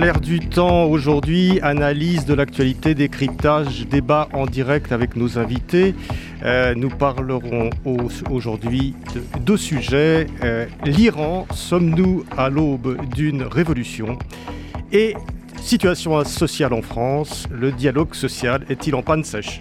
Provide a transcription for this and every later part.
L'air du temps aujourd'hui, analyse de l'actualité, décryptage, débat en direct avec nos invités. Euh, nous parlerons au- aujourd'hui de deux sujets. Euh, L'Iran, sommes-nous à l'aube d'une révolution? Et situation sociale en France, le dialogue social est-il en panne sèche?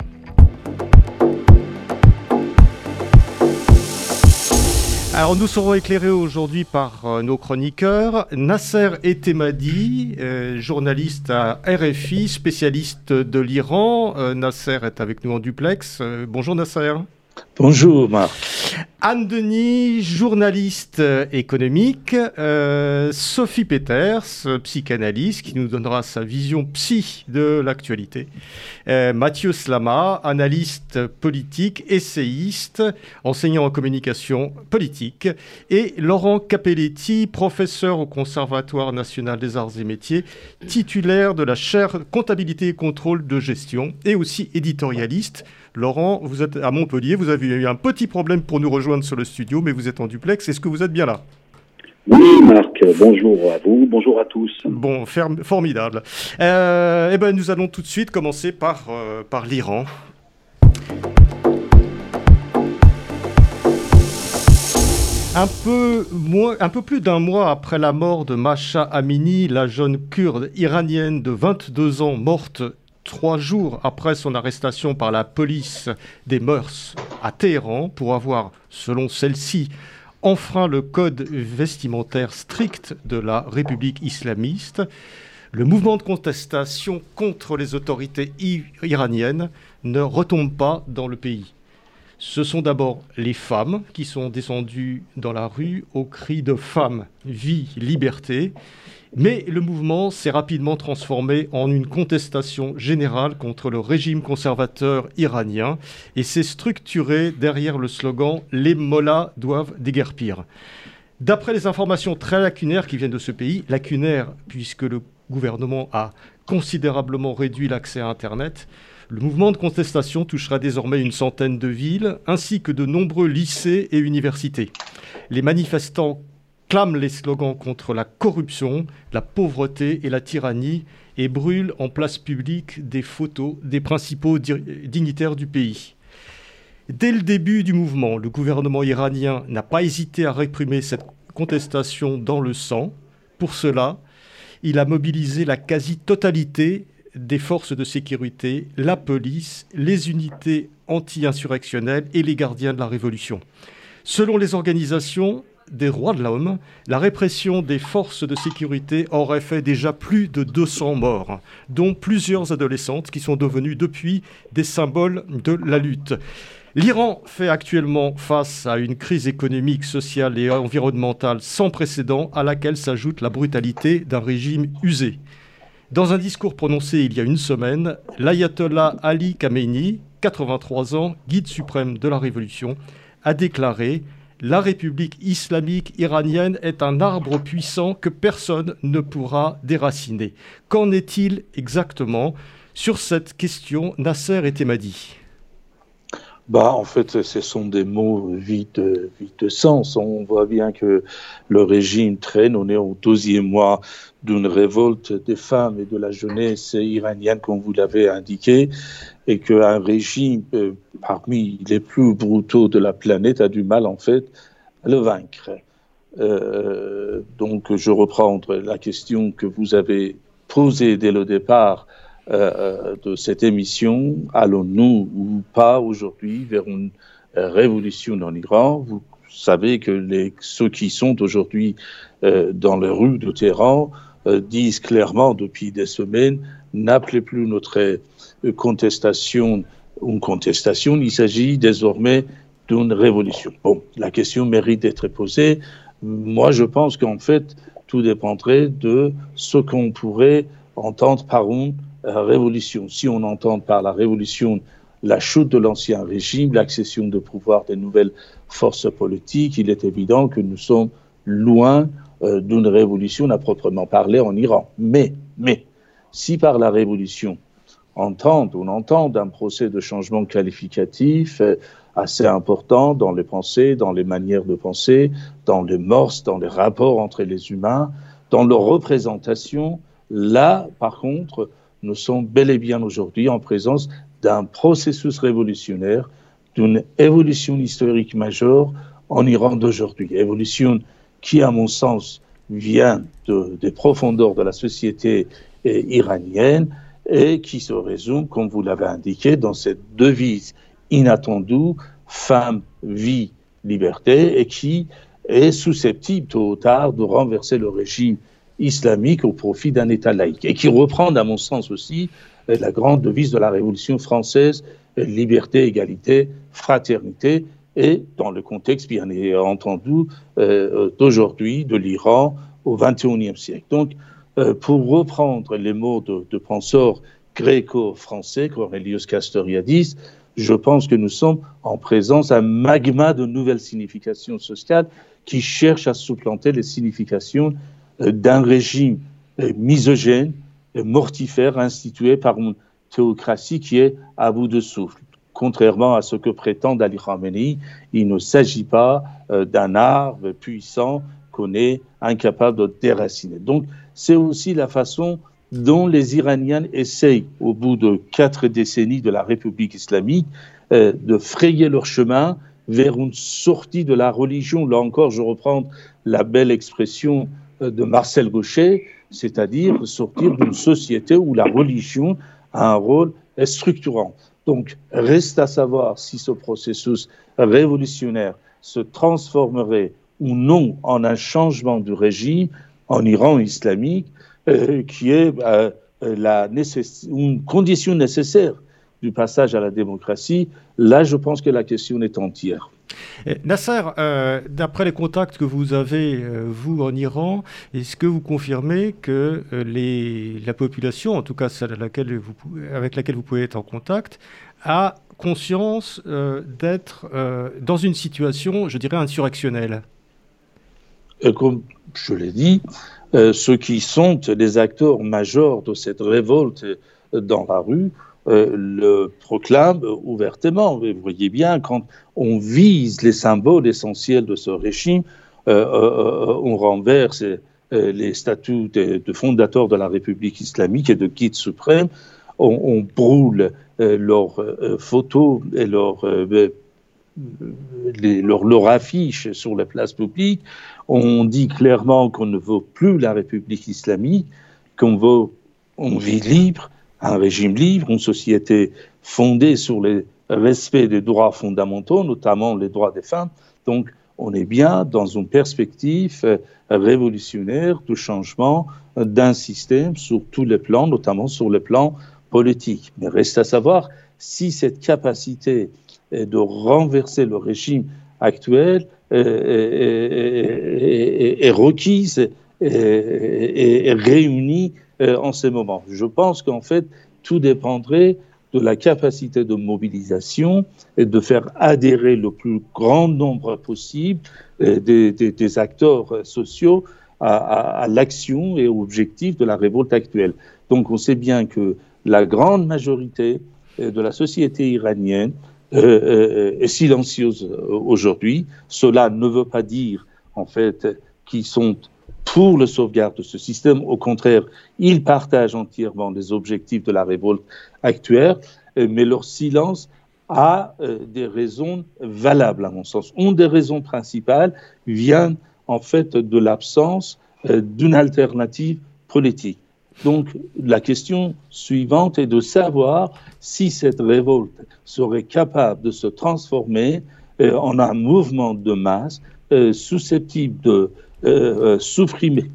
Alors nous serons éclairés aujourd'hui par euh, nos chroniqueurs. Nasser Etemadi, euh, journaliste à RFI, spécialiste de l'Iran. Euh, Nasser est avec nous en duplex. Bonjour Nasser. Bonjour Marc. Anne Denis, journaliste euh, économique. Euh, Sophie Peters, psychanalyste, qui nous donnera sa vision psy de l'actualité. Euh, Mathieu Slama, analyste politique, essayiste, enseignant en communication politique. Et Laurent Capelletti, professeur au Conservatoire national des arts et métiers, titulaire de la chaire comptabilité et contrôle de gestion et aussi éditorialiste. Laurent, vous êtes à Montpellier, vous avez eu un petit problème pour nous rejoindre sur le studio, mais vous êtes en duplex. Est-ce que vous êtes bien là? Oui, Marc, bonjour à vous, bonjour à tous. Bon, ferme- formidable. Euh, eh ben, nous allons tout de suite commencer par, euh, par l'Iran. Un peu, moins, un peu plus d'un mois après la mort de Masha Amini, la jeune kurde iranienne de 22 ans morte trois jours après son arrestation par la police des mœurs à Téhéran pour avoir, selon celle-ci, enfreint le code vestimentaire strict de la République islamiste, le mouvement de contestation contre les autorités iraniennes ne retombe pas dans le pays. Ce sont d'abord les femmes qui sont descendues dans la rue au cri de femmes, vie, liberté. Mais le mouvement s'est rapidement transformé en une contestation générale contre le régime conservateur iranien et s'est structuré derrière le slogan Les mollahs doivent déguerpir. D'après les informations très lacunaires qui viennent de ce pays, lacunaires puisque le gouvernement a considérablement réduit l'accès à Internet, le mouvement de contestation touchera désormais une centaine de villes ainsi que de nombreux lycées et universités. Les manifestants clament les slogans contre la corruption, la pauvreté et la tyrannie et brûlent en place publique des photos des principaux di- dignitaires du pays. Dès le début du mouvement, le gouvernement iranien n'a pas hésité à réprimer cette contestation dans le sang. Pour cela, il a mobilisé la quasi-totalité des forces de sécurité, la police, les unités anti-insurrectionnelles et les gardiens de la révolution. Selon les organisations des droits de l'homme, la répression des forces de sécurité aurait fait déjà plus de 200 morts, dont plusieurs adolescentes qui sont devenues depuis des symboles de la lutte. L'Iran fait actuellement face à une crise économique, sociale et environnementale sans précédent à laquelle s'ajoute la brutalité d'un régime usé. Dans un discours prononcé il y a une semaine, l'ayatollah Ali Khamenei, 83 ans, guide suprême de la révolution, a déclaré La République islamique iranienne est un arbre puissant que personne ne pourra déraciner. Qu'en est-il exactement? Sur cette question, Nasser et Temadi. Bah, en fait, ce sont des mots vides, vides de sens. On voit bien que le régime traîne. On est au deuxième mois d'une révolte des femmes et de la jeunesse iranienne, comme vous l'avez indiqué, et qu'un régime euh, parmi les plus brutaux de la planète a du mal, en fait, à le vaincre. Euh, donc, je reprends la question que vous avez posée dès le départ euh, de cette émission. Allons-nous ou pas aujourd'hui vers une euh, révolution en Iran Vous savez que ceux qui sont aujourd'hui euh, dans les rues de Téhéran disent clairement depuis des semaines n'appelez plus notre contestation une contestation, il s'agit désormais d'une révolution. Bon, la question mérite d'être posée. Moi, je pense qu'en fait, tout dépendrait de ce qu'on pourrait entendre par une révolution. Si on entend par la révolution la chute de l'ancien régime, l'accession de pouvoir des nouvelles forces politiques, il est évident que nous sommes loin euh, d'une révolution à proprement parler en Iran. Mais, mais, si par la révolution, on entend un procès de changement qualificatif euh, assez important dans les pensées, dans les manières de penser, dans les morses, dans les rapports entre les humains, dans leur représentation, là, par contre, nous sommes bel et bien aujourd'hui en présence d'un processus révolutionnaire, d'une évolution historique majeure en Iran d'aujourd'hui. Évolution qui, à mon sens, vient des profondeurs de la société eh, iranienne et qui se résume, comme vous l'avez indiqué, dans cette devise inattendue, femme, vie, liberté, et qui est susceptible, tôt ou tard, de renverser le régime islamique au profit d'un État laïque, et qui reprend, à mon sens aussi, la grande devise de la Révolution française, liberté, égalité, fraternité, et dans le contexte, bien entendu, euh, d'aujourd'hui, de l'Iran au XXIe siècle. Donc, euh, pour reprendre les mots de, penseurs gréco-français qu'Aurelius Castoriadis, je pense que nous sommes en présence d'un magma de nouvelles significations sociales qui cherchent à supplanter les significations euh, d'un régime misogène, mortifère institué par une théocratie qui est à bout de souffle. Contrairement à ce que prétend Ali Khamenei, il ne s'agit pas euh, d'un arbre puissant qu'on est incapable de déraciner. Donc, c'est aussi la façon dont les Iraniens essayent, au bout de quatre décennies de la République islamique, euh, de frayer leur chemin vers une sortie de la religion. Là encore, je reprends la belle expression euh, de Marcel Gaucher, c'est-à-dire sortir d'une société où la religion a un rôle structurant. Donc, reste à savoir si ce processus révolutionnaire se transformerait ou non en un changement du régime en Iran islamique, euh, qui est euh, la une condition nécessaire du passage à la démocratie. Là, je pense que la question est entière. Nasser, euh, d'après les contacts que vous avez, euh, vous, en Iran, est-ce que vous confirmez que euh, la population, en tout cas celle avec laquelle vous pouvez être en contact, a conscience d'être dans une situation, je dirais, insurrectionnelle? Comme je l'ai dit, ceux qui sont les acteurs majeurs de cette révolte dans la rue euh, le proclame ouvertement. Vous voyez bien, quand on vise les symboles essentiels de ce régime, euh, euh, on renverse les statuts de, fondateurs de la République islamique et de guide suprême, on, brûle leurs photos et leurs leur, leur affiche sur la place publique, on dit clairement qu'on ne veut plus la République islamique, qu'on veut, on vit libre, un régime libre, une société fondée sur le respect des droits fondamentaux, notamment les droits des femmes. Donc, on est bien dans une perspective euh, révolutionnaire de changement d'un système sur tous les plans, notamment sur le plan politique. Mais reste à savoir si cette capacité de renverser le régime actuel est, requise et, réunie euh, en ces moments. Je pense qu'en fait, tout dépendrait de la capacité de mobilisation et de faire adhérer le plus grand nombre possible euh, des, acteurs sociaux à, l'action et aux objectifs de la révolte actuelle. Donc on sait bien que la grande majorité euh, de la société iranienne est silencieuse aujourd'hui. Cela ne veut pas dire en fait qu'ils sont pour le sauvegarde de ce système. Au contraire, ils partagent entièrement les objectifs de la révolte actuelle, euh, mais leur silence a euh, des raisons valables, à mon sens. Une des raisons principales vient en fait de l'absence euh, d'une alternative politique. Donc la question suivante est de savoir si cette révolte serait capable de se transformer en un mouvement de masse susceptible de euh, euh, supprimer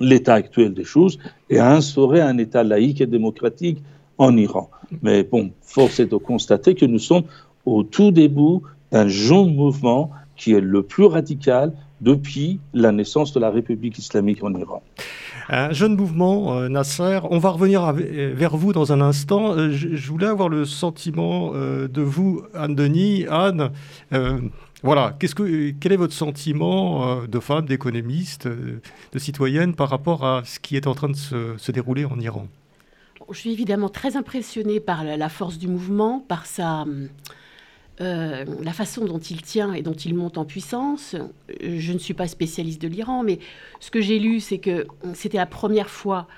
l'état actuel des choses et instaurer un État laïque et démocratique en Iran. Mais bon, force est de constater que nous sommes au tout début d'un jeune mouvement qui est le plus radical depuis la naissance de la République islamique en Iran. Un jeune mouvement, euh, Nasser. On va revenir vers vous dans un instant. Euh, je, voulais avoir le sentiment euh, de vous, Anne-Denis. Anne, voilà, que, quel est votre sentiment de femme, d'économiste, de citoyenne par rapport à ce qui est en train de se, dérouler en Iran? Je suis évidemment très impressionnée par la force du mouvement, par sa euh, la façon dont il tient et dont il monte en puissance. Je ne suis pas spécialiste de l'Iran, mais ce que j'ai lu, c'est que c'était la première fois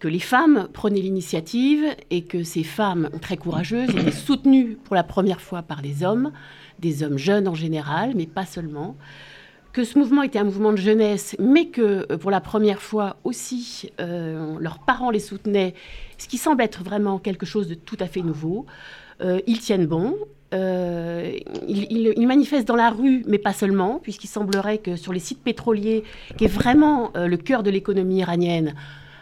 que les femmes prenaient l'initiative et que ces femmes très courageuses étaient soutenues pour la première fois par des hommes, des hommes jeunes en général, mais pas seulement. Que ce mouvement était un mouvement de jeunesse, mais que euh, pour la première fois aussi, euh, leurs parents les soutenaient, ce qui semble être vraiment quelque chose de tout à fait nouveau. ils tiennent bon, euh, il, manifeste dans la rue, mais pas seulement, puisqu'il semblerait que sur les sites pétroliers, qui est vraiment euh, le cœur de l'économie iranienne,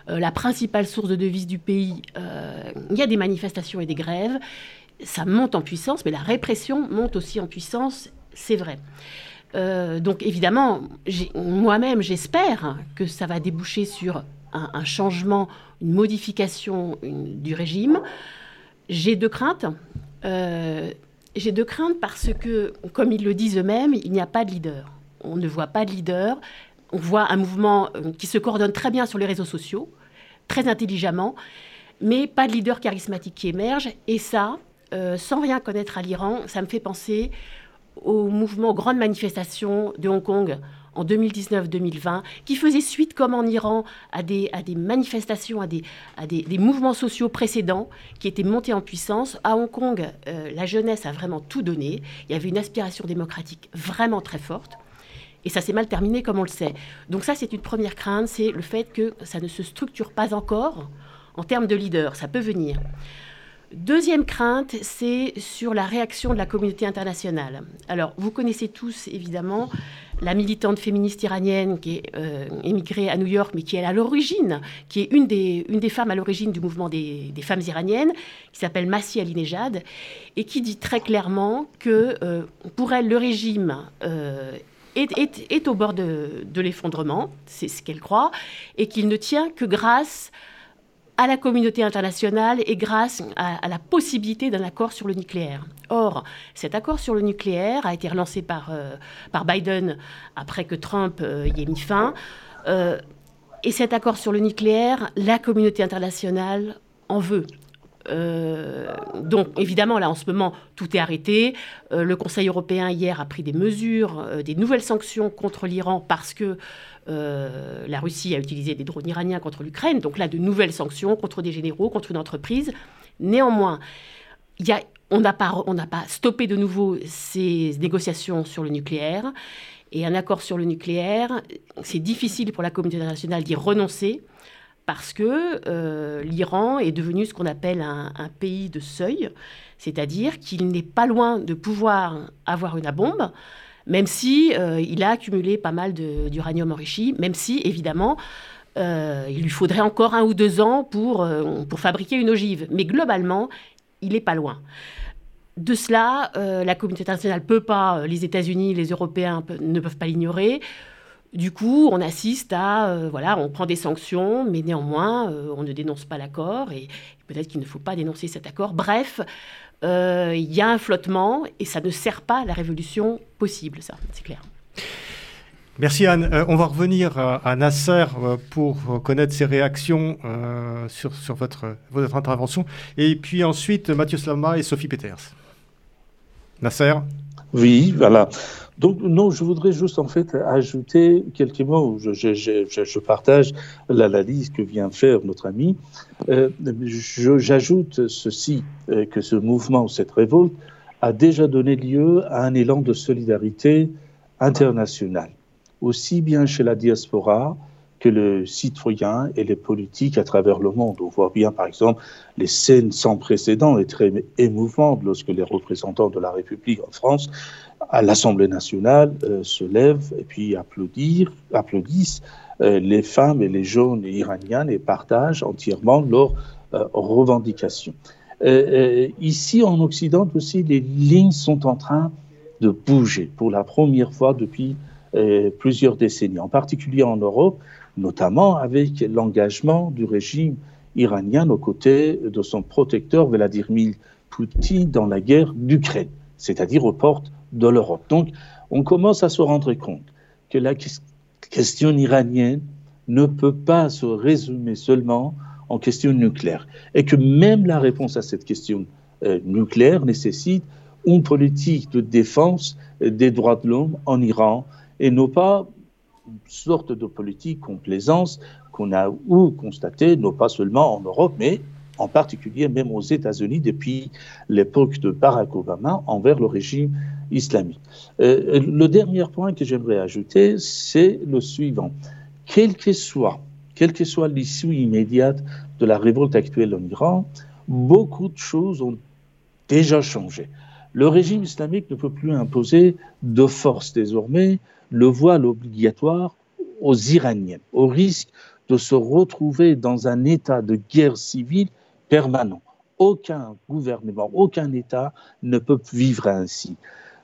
euh, la principale source de devises du pays, il y a des manifestations et des grèves. Ça monte en puissance, mais la répression monte aussi en puissance, c'est vrai. donc évidemment, moi-même, j'espère que ça va déboucher sur un, changement, une modification du régime. J'ai deux craintes. J'ai deux craintes parce que, comme ils le disent eux-mêmes, il n'y a pas de leader. On ne voit pas de leader. On voit un mouvement euh, qui se coordonne très bien sur les réseaux sociaux, très intelligemment, mais pas de leader charismatique qui émerge. Et ça, euh, sans rien connaître à l'Iran, ça me fait penser au mouvement grande manifestation de Hong Kong en 2019-2020, qui faisait suite, comme en Iran, à des, manifestations, à, des, à des, mouvements sociaux précédents qui étaient montés en puissance. À Hong Kong, euh, la jeunesse a vraiment tout donné. Il y avait une aspiration démocratique vraiment très forte. Et ça s'est mal terminé, comme on le sait. Donc ça, c'est une première crainte, c'est le fait que ça ne se structure pas encore en termes de leader. Ça peut venir. Deuxième crainte, c'est sur la réaction de la communauté internationale. Alors, vous connaissez tous, évidemment, la militante féministe iranienne qui est euh, émigrée à New York, mais qui est à l'origine, qui est une des, femmes à l'origine du mouvement des, femmes iraniennes, qui s'appelle Massi Alinejad, et qui dit très clairement que euh, pour elle, le régime euh, est, au bord de, de l'effondrement, c'est ce qu'elle croit, et qu'il ne tient que grâce à la communauté internationale et grâce à, la possibilité d'un accord sur le nucléaire. Or, cet accord sur le nucléaire a été relancé par, euh, Biden après que Trump euh, y ait mis fin. Euh, et cet accord sur le nucléaire, la communauté internationale en veut. Donc évidemment, là en ce moment, tout est arrêté. le Conseil européen hier a pris des mesures, des nouvelles sanctions contre l'Iran parce que euh, la Russie a utilisé des drones iraniens contre l'Ukraine, donc là, de nouvelles sanctions contre des généraux, contre une entreprise. Néanmoins, on n'a pas stoppé de nouveau ces négociations sur le nucléaire. Et un accord sur le nucléaire, c'est difficile pour la communauté internationale d'y renoncer parce que euh, l'Iran est devenu ce qu'on appelle un, pays de seuil, c'est-à-dire qu'il n'est pas loin de pouvoir avoir une bombe, même si euh, il a accumulé pas mal d'uranium enrichi, même si évidemment euh, il lui faudrait encore un ou deux ans pour, pour fabriquer une ogive. Mais globalement, il n'est pas loin. De cela, la communauté internationale ne peut pas, les États-Unis, les Européens ne peuvent pas l'ignorer. Du coup, on assiste à, voilà, on prend des sanctions, mais néanmoins, on ne dénonce pas l'accord, et peut-être qu'il ne faut pas dénoncer cet accord. Bref, euh, il y a un flottement et ça ne sert pas la révolution possible, ça, c'est clair. Merci Anne. Euh, on va revenir à, Nasser euh, pour connaître ses réactions sur, sur votre, votre intervention. Et puis ensuite, Mathieu Slama et Sophie Peters. Nasser? Oui, voilà. Donc, non, je voudrais juste en fait ajouter quelques mots. Je, partage l'analyse que vient faire notre ami. Euh, J'ajoute ceci, euh, que ce mouvement, cette révolte, a déjà donné lieu à un élan de solidarité internationale, aussi bien chez la diaspora que le citoyen et les politiques à travers le monde. On voit bien, par exemple, les scènes sans précédent et très émouvantes lorsque les représentants de la République en France à l'Assemblée nationale euh, se lèvent et puis applaudissent euh, les femmes et les jeunes iraniennes et partagent entièrement leurs euh, revendications. ici en Occident aussi, les lignes sont en train de bouger pour la première fois depuis plusieurs décennies, en particulier en Europe, notamment avec l'engagement du régime iranien aux côtés de son protecteur Vladimir Poutine dans la guerre d'Ukraine, c'est-à-dire aux portes de l'Europe. Donc, on commence à se rendre compte que la question iranienne ne peut pas se résumer seulement en question nucléaire et que même la réponse à cette question euh, nucléaire nécessite une politique de défense des droits de l'homme en Iran et non pas sorte de politique complaisance qu'on a ou constaté, non pas seulement en Europe, mais en particulier même aux États-Unis depuis l'époque de Barack Obama envers le régime islamique. Euh, le dernier point que j'aimerais ajouter, c'est le suivant. Soit, quelle que soit l'issue immédiate de la révolte actuelle en Iran, beaucoup de choses ont déjà changé. Le régime islamique ne peut plus imposer de force désormais le voile obligatoire aux Iraniens, au risque de se retrouver dans un état de guerre civile permanent. Aucun gouvernement, aucun État ne peut vivre ainsi.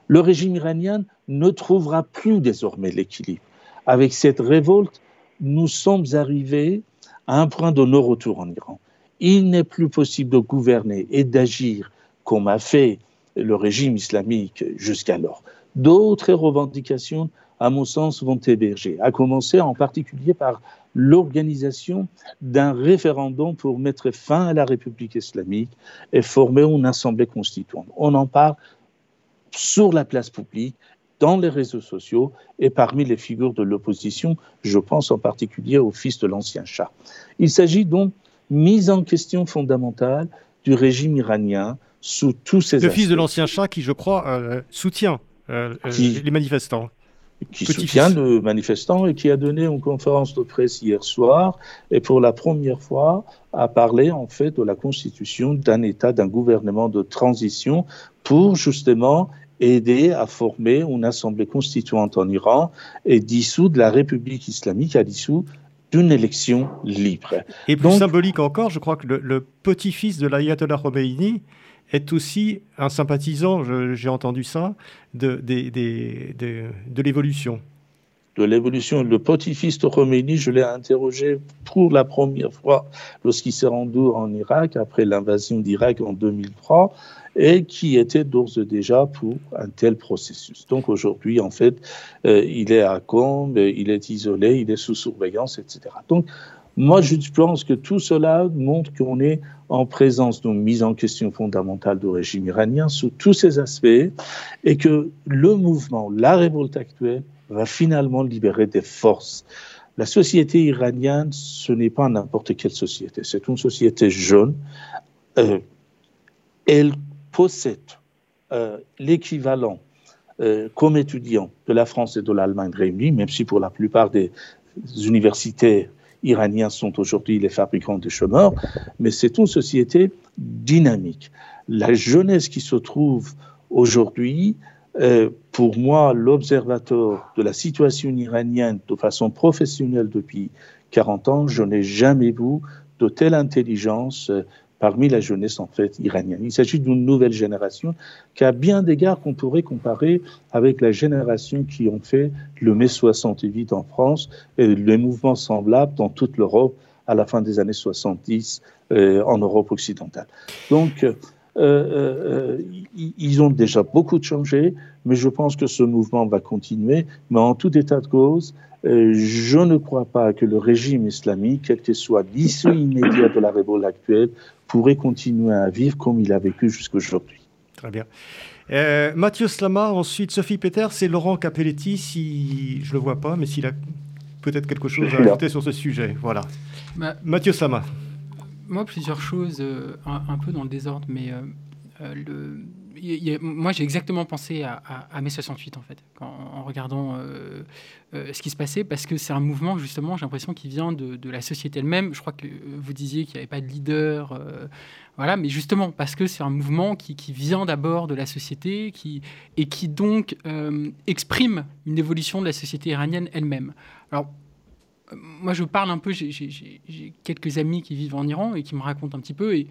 Le régime iranien ne trouvera plus désormais l'équilibre. Avec cette révolte, nous sommes arrivés à un point de non-retour en Iran. Il n'est plus possible de gouverner et d'agir comme a fait le régime islamique jusqu'alors. D'autres revendications, à mon sens, vont émerger, à commencer en particulier par l'organisation d'un référendum pour mettre fin à la République islamique et former une assemblée constituante. On en parle sur la place publique, dans les réseaux sociaux et parmi les figures de l'opposition, je pense en particulier au fils de l'ancien chat. Il s'agit donc mise en question fondamentale du régime iranien sous tous ses Le fils de l'ancien chat qui, je crois, euh, soutient euh, euh, les manifestants qui soutient le manifestant et qui a donné une conférence de presse hier soir et pour la première fois a parlé en fait de la constitution d'un État, d'un gouvernement de transition pour justement aider à former une assemblée constituante en Iran et dissoudre la République islamique à l'issue d'une élection libre. Et plus symbolique encore, je crois que le, le petit-fils de l'ayatollah Khomeini est aussi un sympathisant, j'ai entendu ça, de, l'évolution. De l'évolution. Le petit-fils de Khomeini, je l'ai interrogé pour la première fois lorsqu'il s'est rendu en Irak après l'invasion d'Irak en 2003 et qui était d'ores et déjà pour un tel processus. Donc aujourd'hui, en fait, euh, il est à Combe, il est isolé, il est sous surveillance, etc. Donc moi, je pense que tout cela montre qu'on est en présence d'une mise en question fondamentale du régime iranien sous tous ces aspects et que le mouvement, la révolte actuelle, va finalement libérer des forces. La société iranienne, ce n'est pas n'importe quelle société, c'est une société jeune. Euh, elle possède euh, l'équivalent euh, comme étudiant de la France et de l'Allemagne réunis, même si pour la plupart des universités iraniens sont aujourd'hui les fabricants de chômeurs, mais c'est une société dynamique. La jeunesse qui se trouve aujourd'hui, euh, pour moi, l'observateur de la situation iranienne de façon professionnelle depuis 40 ans, je n'ai jamais vu de telle intelligence, euh, parmi la jeunesse en fait iranienne. Il s'agit d'une nouvelle génération qui a bien d'égards qu'on pourrait comparer avec la génération qui ont fait le mai 68 en France et les mouvements semblables dans toute l'Europe à la fin des années 70 euh, en Europe occidentale. Donc, euh, euh, ils ont déjà beaucoup changé, mais je pense que ce mouvement va continuer. Mais en tout état de cause, je ne crois pas que le régime islamique, quel que soit l'issue immédiate de la révolte actuelle, pourrait continuer à vivre comme il a vécu jusqu'aujourd'hui. Très bien. Euh, Mathieu Slama, ensuite Sophie Peter, c'est Laurent Capelletti, si je ne le vois pas, mais s'il a peut-être quelque chose à ajouter sur ce sujet. Voilà. Bah, Mathieu Slama. Moi, plusieurs choses, euh, un, peu dans le désordre, mais euh, le, moi, j'ai exactement pensé à, mai 68, en fait, en regardant euh, euh, ce qui se passait, parce que c'est un mouvement, justement, j'ai l'impression, qui vient de, la société elle-même. Je crois que vous disiez qu'il n'y avait pas de leader, euh, voilà, mais justement, parce que c'est un mouvement qui, vient d'abord de la société et qui donc exprime une évolution de la société iranienne elle-même. Alors, moi, je parle un peu, j'ai quelques amis qui vivent en Iran et qui me racontent un petit peu, et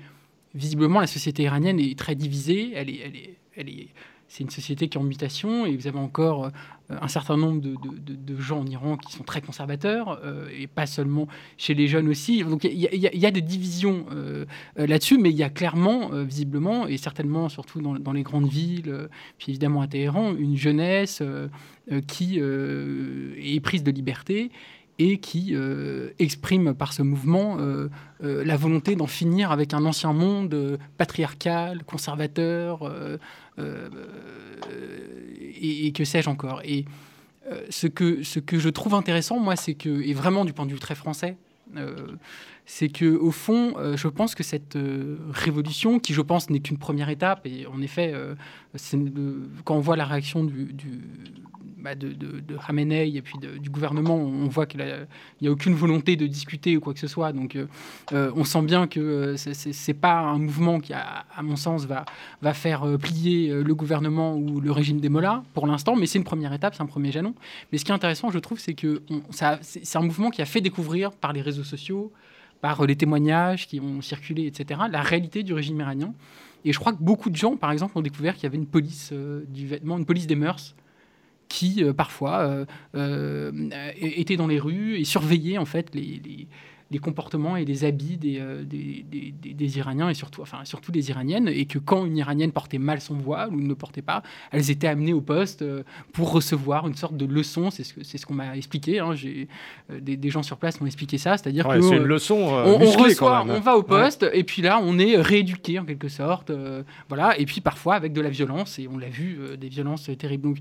visiblement, la société iranienne est très divisée. Elle est, elle est, elle est, c'est une société qui est en mutation et vous avez encore un certain nombre de, gens en Iran qui sont très conservateurs et pas seulement chez les jeunes aussi. Donc il y, a des divisions là-dessus, mais il y a clairement, visiblement, et certainement surtout dans, dans les grandes villes, puis évidemment à Téhéran, une jeunesse qui est prise de liberté et qui euh, exprime par ce mouvement euh, euh, la volonté d'en finir avec un ancien monde patriarcal, conservateur, et, que sais-je encore. Et ce, que, ce que je trouve intéressant, moi, c'est que, et vraiment du point de vue très français, c'est que au fond, je pense que cette révolution, qui je pense n'est qu'une première étape, et en effet, quand on voit la réaction bah, de, de, et puis du gouvernement, on voit qu'il n'y a, aucune volonté de discuter ou quoi que ce soit. Donc euh, euh, on sent bien que euh, ce n'est pas un mouvement qui, à, mon sens, va, va faire plier le gouvernement ou le régime des Mollahs pour l'instant, mais c'est une première étape, c'est un premier jalon. Mais ce qui est intéressant, je trouve, c'est que c'est un mouvement qui a fait découvrir par les réseaux sociaux, par les témoignages qui ont circulé, etc., la réalité du régime iranien. Et je crois que beaucoup de gens, par exemple, ont découvert qu'il y avait une police du vêtement, une police des mœurs qui euh, parfois euh, euh, étaient dans les rues et surveillaient en fait les comportements et les habits des, des, des, Iraniens et surtout, enfin, surtout des Iraniennes, et que quand une Iranienne portait mal son voile ou ne portait pas, elles étaient amenées au poste pour recevoir une sorte de leçon. C'est ce, c'est ce qu'on m'a expliqué. Hein. J'ai, des, gens sur place m'ont expliqué ça, c'est-à-dire que c'est une leçon. on, reçoit, on va au poste, et puis là, on est rééduqué en quelque sorte, voilà, et puis parfois avec de la violence, et on l'a vu, des violences terribles. Donc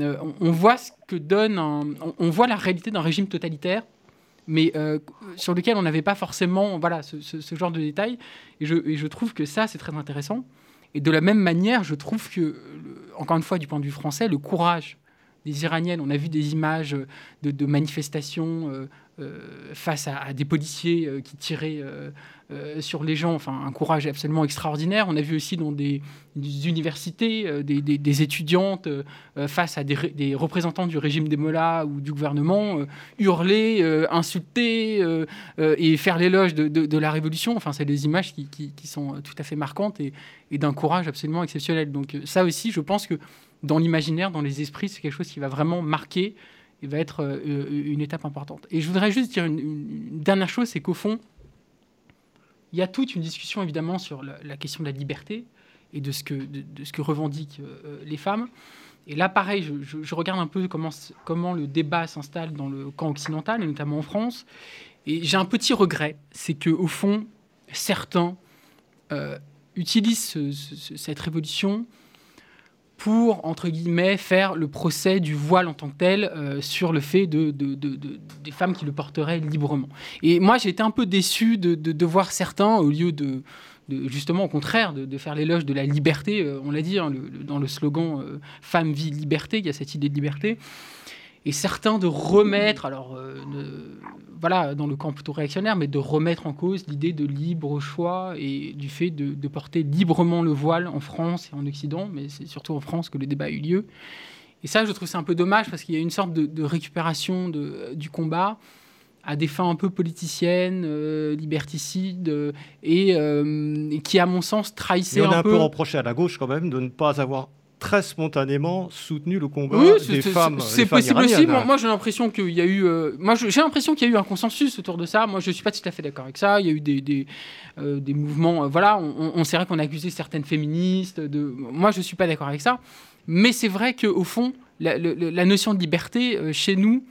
euh, on, voit ce que donne on, voit la réalité d'un régime totalitaire mais euh, sur lequel on n'avait pas forcément voilà, ce, genre de détails. Et je, trouve que ça, c'est très intéressant. Et de la même manière, je trouve que, encore une fois, du point de vue français, le courage des Iraniennes, on a vu des images de, manifestations euh, euh, face à, des policiers euh, qui tiraient sur les gens, enfin un courage absolument extraordinaire. On a vu aussi dans des, universités des, étudiantes face à des, représentants du régime des Mollahs ou du gouvernement hurler, insulter et faire l'éloge de, la révolution. Enfin, c'est des images qui, sont tout à fait marquantes et, d'un courage absolument exceptionnel. Donc ça aussi, je pense que dans l'imaginaire, dans les esprits, c'est quelque chose qui va vraiment marquer va être euh, une étape importante. Et je voudrais juste dire une, dernière chose, c'est qu'au fond, il y a toute une discussion évidemment sur la, question de la liberté et de ce que, que revendiquent euh, les femmes. Et là, pareil, je, regarde un peu comment, le débat s'installe dans le camp occidental, et notamment en France. Et j'ai un petit regret, c'est qu'au fond, certains euh, utilisent cette révolution pour, entre guillemets, faire le procès du voile en tant que tel euh, sur le fait de, des femmes qui le porteraient librement. Et moi, j'ai été un peu déçu de, voir certains, au lieu de, justement, au contraire, de, faire l'éloge de la liberté, euh, on l'a dit hein, dans le slogan euh, Femme, vie, liberté, il y a cette idée de liberté, et certains de remettre, alors euh, voilà, dans le camp plutôt réactionnaire, mais de remettre en cause l'idée de libre choix et du fait de, porter librement le voile en France et en Occident, mais c'est surtout en France que le débat a eu lieu. Et ça, je trouve c'est un peu dommage parce qu'il y a une sorte de, récupération de, du combat à des fins un peu politiciennes, euh, liberticides, euh, et, qui, à mon sens, trahissait un peu... On a un peu reproché à la gauche quand même de ne pas avoir très spontanément soutenu le combat des femmes. C'est possible aussi. Moi, j'ai l'impression qu'il y a eu. Euh, moi, j'ai l'impression qu'il y a eu un consensus autour de ça. Moi, je suis pas tout à fait d'accord avec ça. Il y a eu des des, euh, des mouvements. Euh, voilà, on, on c'est vrai qu'on a accusé certaines féministes. De. Moi, je suis pas d'accord avec ça. Mais c'est vrai qu'au fond, la, la, notion de liberté chez nous,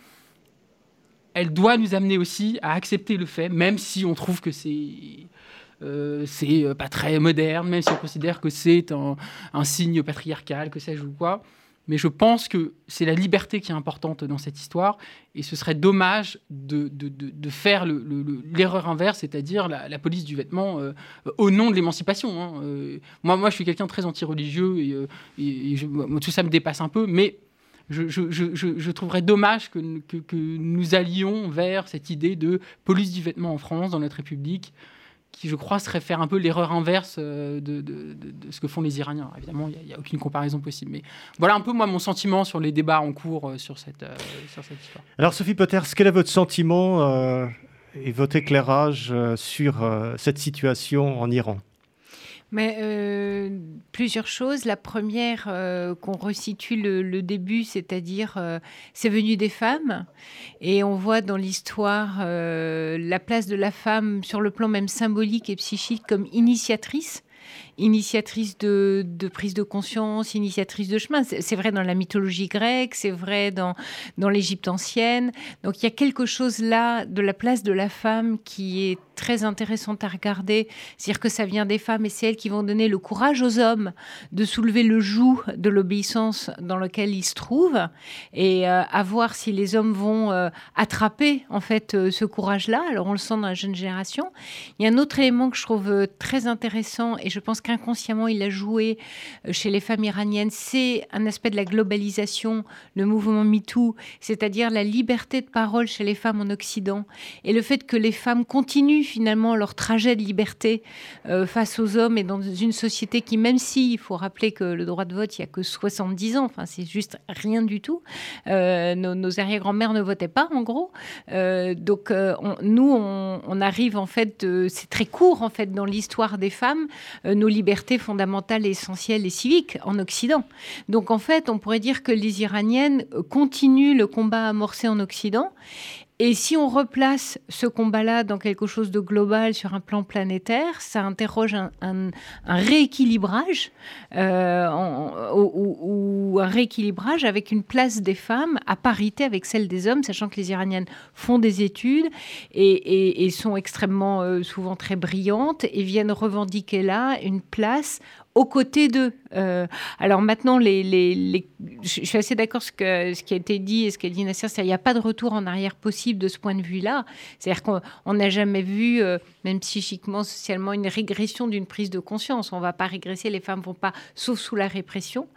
elle doit nous amener aussi à accepter le fait, même si on trouve que c'est euh, c'est euh, pas très moderne, même si on considère que c'est un, signe patriarcal, que sais-je ou quoi. Mais je pense que c'est la liberté qui est importante dans cette histoire, et ce serait dommage de, faire l'erreur inverse, c'est-à-dire la, police du vêtement euh, au nom de l'émancipation. Hein. moi, moi, je suis quelqu'un très anti-religieux, et, tout ça me dépasse un peu, mais je, trouverais dommage que, nous allions vers cette idée de police du vêtement en France, dans notre République, qui, je crois, serait faire un peu l'erreur inverse euh, de, ce que font les Iraniens. Évidemment, il n'y a, aucune comparaison possible. Mais voilà un peu, moi, mon sentiment sur les débats en cours euh, sur, cette, euh, sur cette histoire. Alors, Sophie Potter, quel est votre sentiment et votre éclairage sur cette situation en Iran? Mais euh, plusieurs choses. La première, euh, qu'on resitue le, début, c'est-à-dire euh, c'est venu des femmes. Et on voit dans l'histoire la place de la femme sur le plan même symbolique et psychique comme initiatrice initiatrice de, prise de conscience, initiatrice de chemin. C'est vrai dans la mythologie grecque, c'est vrai dans, dans l'Égypte ancienne. Donc il y a quelque chose là de la place de la femme qui est très intéressante à regarder. C'est-à-dire que ça vient des femmes et c'est elles qui vont donner le courage aux hommes de soulever le joug de l'obéissance dans lequel ils se trouvent et euh, à voir si les hommes vont euh, attraper en fait euh, ce courage-là. Alors on le sent dans la jeune génération. Il y a un autre élément que je trouve très intéressant et je pense qu'inconsciemment il a joué chez les femmes iraniennes, c'est un aspect de la globalisation, le mouvement MeToo, c'est-à-dire la liberté de parole chez les femmes en Occident et le fait que les femmes continuent finalement leur trajet de liberté euh, face aux hommes et dans une société qui, même si, il faut rappeler que le droit de vote, il n'y a que 70 ans, enfin c'est juste rien du tout, euh, nos, arrière-grand-mères ne votaient pas en gros. Euh, donc nous, on, arrive en fait, c'est très court en fait dans l'histoire des femmes, nos libertés fondamentales, essentielles et civiques en Occident. Donc en fait, on pourrait dire que les Iraniennes continuent le combat amorcé en Occident et si on replace ce combat-là dans quelque chose de global sur un plan planétaire, ça interroge un, rééquilibrage euh, ou, un rééquilibrage avec une place des femmes à parité avec celle des hommes, sachant que les Iraniennes font des études et, sont extrêmement euh, souvent très brillantes et viennent revendiquer là une place aux côtés d'eux. Euh, alors maintenant, je suis assez d'accord ce, ce qui a été dit et ce qu'a dit Nasser, qu'il n'y a pas de retour en arrière possible de ce point de vue-là. C'est-à-dire qu'on n'a jamais vu, euh, même psychiquement, socialement, une régression d'une prise de conscience. On ne va pas régresser, les femmes ne vont pas, sauf sous la répression.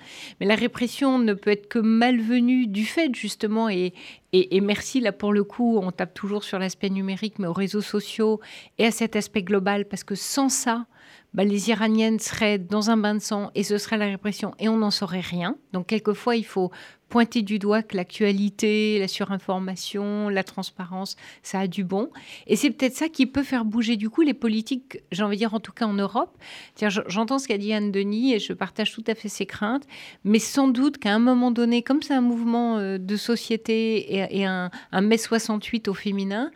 Mais la répression ne peut être que malvenue du fait, justement, et, merci, là, pour le coup, on tape toujours sur l'aspect numérique, mais aux réseaux sociaux et à cet aspect global, parce que sans ça, bah, les Iraniennes seraient dans un bain de sang et ce serait la répression et on n'en saurait rien. Donc quelquefois, il faut pointer du doigt que l'actualité, la surinformation, la transparence, ça a du bon. Et c'est peut-être ça qui peut faire bouger du coup les politiques, j'ai envie de dire en tout cas en Europe. J'entends ce qu'a dit Anne Denis et je partage tout à fait ses craintes, mais sans doute qu'à un moment donné, comme c'est un mouvement euh, de société et, un, un mai 68 au féminin,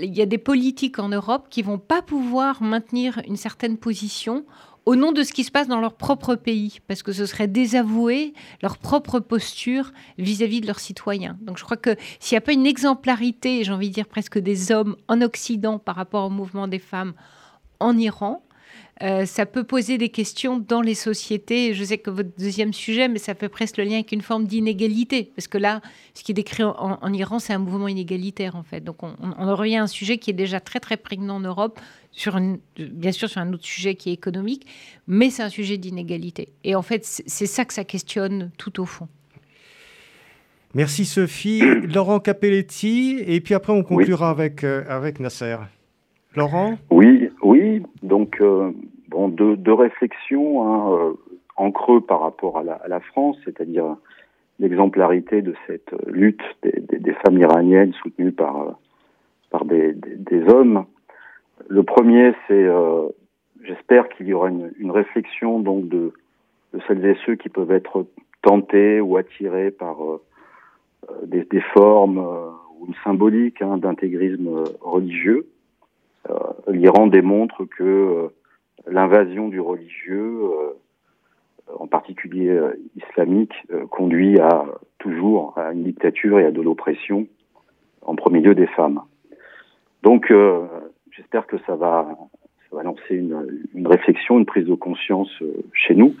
il y a des politiques en Europe qui vont pas pouvoir maintenir une certaine position au nom de ce qui se passe dans leur propre pays, parce que ce serait désavouer leur propre posture vis-à-vis de leurs citoyens. Donc je crois que s'il n'y a pas une exemplarité, j'ai envie de dire presque des hommes en Occident par rapport au mouvement des femmes en Iran, euh, ça peut poser des questions dans les sociétés. Je sais que votre deuxième sujet, mais ça fait presque le lien avec une forme d'inégalité. Parce que là, ce qui est décrit en, Iran, c'est un mouvement inégalitaire, en fait. Donc, on, on, revient à un sujet qui est déjà très, très prégnant en Europe, sur bien sûr sur un autre sujet qui est économique, mais c'est un sujet d'inégalité. Et en fait, c'est ça que ça questionne tout au fond. Merci Sophie. Laurent Capelletti, et puis après on conclura avec, euh, avec Nasser. Laurent? Oui, oui. Donc, euh, bon, deux, réflexions hein, euh, en creux par rapport à la, France, c'est-à-dire l'exemplarité de cette lutte des, femmes iraniennes soutenues par, par des, hommes. Le premier, c'est, euh, j'espère qu'il y aura une, réflexion donc de, celles et ceux qui peuvent être tentés ou attirés par des, formes ou une symbolique hein, d'intégrisme religieux euh, L'Iran démontre que euh, l'invasion du religieux, euh, en particulier islamique, conduit à toujours à une dictature et à de l'oppression, en premier lieu des femmes. Donc, j'espère que ça va, ça va lancer une, une, réflexion, une prise de conscience chez nous.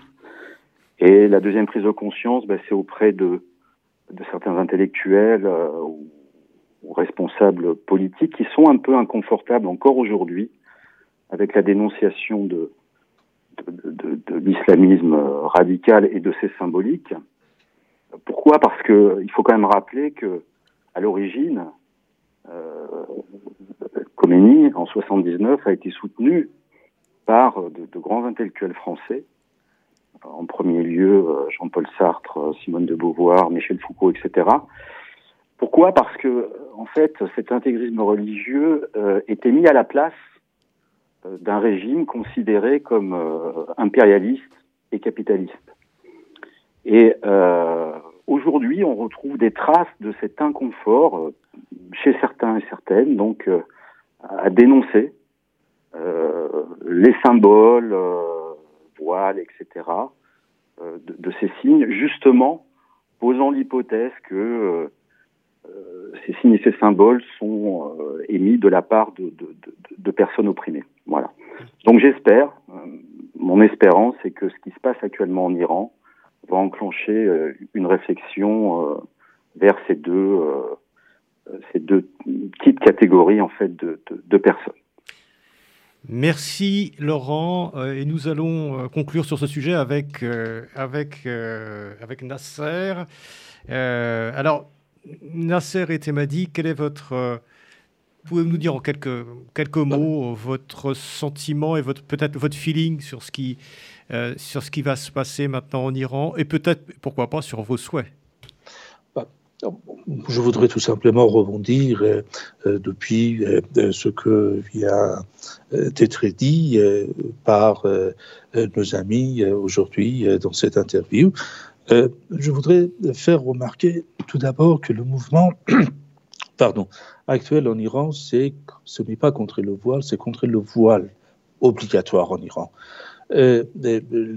Et la deuxième prise de conscience, ben, c'est auprès de, de certains intellectuels ou ou responsables politiques qui sont un peu inconfortables encore aujourd'hui avec la dénonciation de, de, de, l'islamisme radical et de ses symboliques. Pourquoi? Parce que il faut quand même rappeler que à l'origine, euh, Khomeini en 79 a été soutenu par de, grands intellectuels français, en premier lieu euh, Jean-Paul Sartre, Simone de Beauvoir, Michel Foucault, etc. Pourquoi? Parce que, en fait, cet intégrisme religieux euh, était mis à la place d'un régime considéré comme impérialiste et capitaliste. Et aujourd'hui, on retrouve des traces de cet inconfort chez certains et certaines, donc à dénoncer les symboles, voiles, etc., de, de, ces signes, justement posant l'hypothèse que euh, ces signes et ces symboles sont euh, émis de la part de, de, de, personnes opprimées. Voilà. Donc j'espère, euh, mon espérance, c'est que ce qui se passe actuellement en Iran va enclencher une réflexion vers ces deux, ces deux petites catégories en fait de, personnes. Merci Laurent et nous allons conclure sur ce sujet avec, avec, avec Nasser. alors, Nasser et Temadi, quel est votre... Euh, pouvez-vous nous dire en quelques, quelques mots votre sentiment et votre, peut-être votre feeling sur ce, qui, euh, sur ce qui va se passer maintenant en Iran et peut-être, pourquoi pas, sur vos souhaits? Je voudrais tout simplement rebondir euh, depuis ce que vient d'être dit par nos amis aujourd'hui dans cette interview. Euh, je voudrais faire remarquer tout d'abord que le mouvement actuel en Iran, ce n'est pas contre le voile, c'est contre le voile obligatoire en Iran. Euh,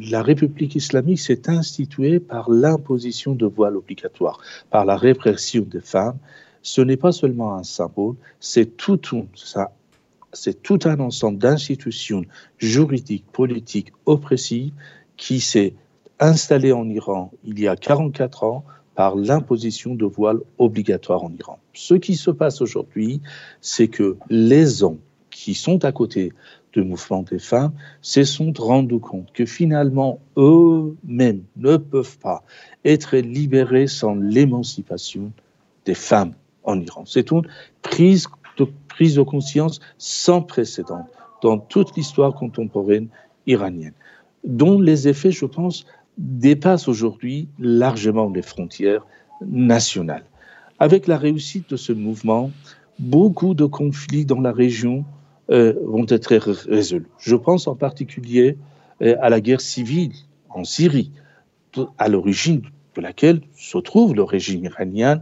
la République islamique s'est instituée par l'imposition de voile obligatoire, par la répression des femmes. Ce n'est pas seulement un symbole, c'est tout, un ensemble d'institutions juridiques, politiques, oppressives qui s'est installé en Iran il y a 44 ans par l'imposition de voile obligatoire en Iran. Ce qui se passe aujourd'hui, c'est que les hommes qui sont à côté mouvement des femmes se sont rendus compte que finalement eux-mêmes ne peuvent pas être libérés sans l'émancipation des femmes en Iran. C'est une prise de, prise de conscience sans précédent dans toute l'histoire contemporaine iranienne, dont les effets, je pense, dépasse aujourd'hui largement les frontières nationales. Avec la réussite de ce mouvement, beaucoup de conflits dans la région vont être résolus. Je pense en particulier euh, à la guerre civile en Syrie, à l'origine de laquelle se trouve le régime iranien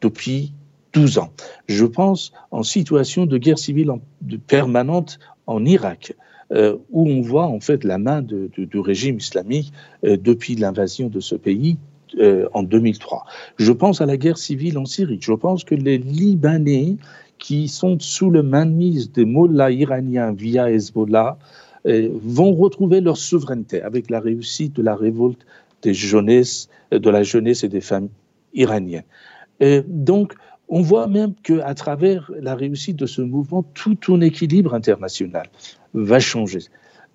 depuis 12 ans. Je pense en situation de guerre civile permanente en Irak, euh, où on voit en fait la main du régime islamique euh, depuis l'invasion de ce pays euh, en 2003. Je pense à la guerre civile en Syrie. Je pense que les Libanais qui sont sous le mainmise des mollahs iraniens via Hezbollah vont retrouver leur souveraineté avec la réussite de la révolte des jeunesses, de la jeunesse et des femmes iraniennes. Donc, on voit même qu'à travers la réussite de ce mouvement, tout un équilibre international va changer.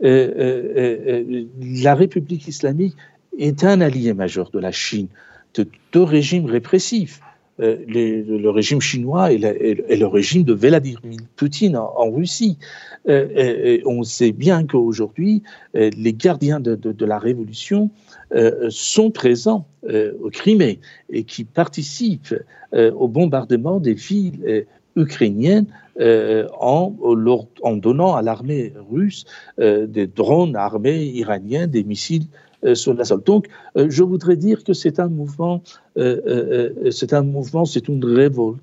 Euh, euh, euh, la République islamique est un allié majeur de la Chine, de deux régimes répressifs. Le régime chinois et, le régime de Vladimir Poutine en, Russie. on sait bien qu'aujourd'hui, les gardiens de, la révolution sont présents au Crimée et qui participent au bombardement des villes ukrainiennes euh, en, donnant à l'armée russe euh, des drones armés iraniens, des missiles euh, sur la sol. Donc, je voudrais dire que c'est un mouvement, c'est un mouvement, c'est une révolte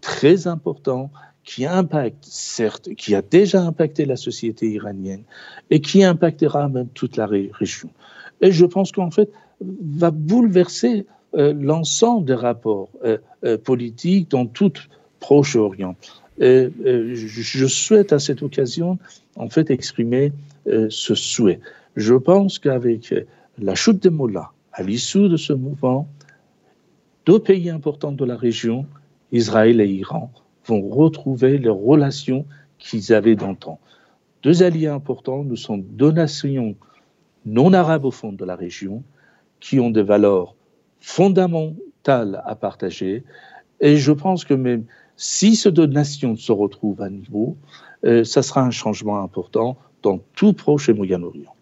très important qui impacte, certes, qui a déjà impacté la société iranienne et qui impactera même toute la région. Et je pense qu'en fait, va bouleverser l'ensemble des rapports politiques dans tout Proche-Orient. Euh, je souhaite à cette occasion, en fait, exprimer euh, ce souhait. Je pense qu'avec la chute des Mollahs, à l'issue de ce mouvement, deux pays importants de la région, Israël et Iran, vont retrouver les relations qu'ils avaient d'antan. Deux alliés importants, nous sommes deux nations non arabes au fond de la région, qui ont des valeurs fondamentales à partager. Et je pense que même si ces deux nations se retrouvent à niveau, euh, ça sera un changement important dans tout Proche et Moyen-Orient.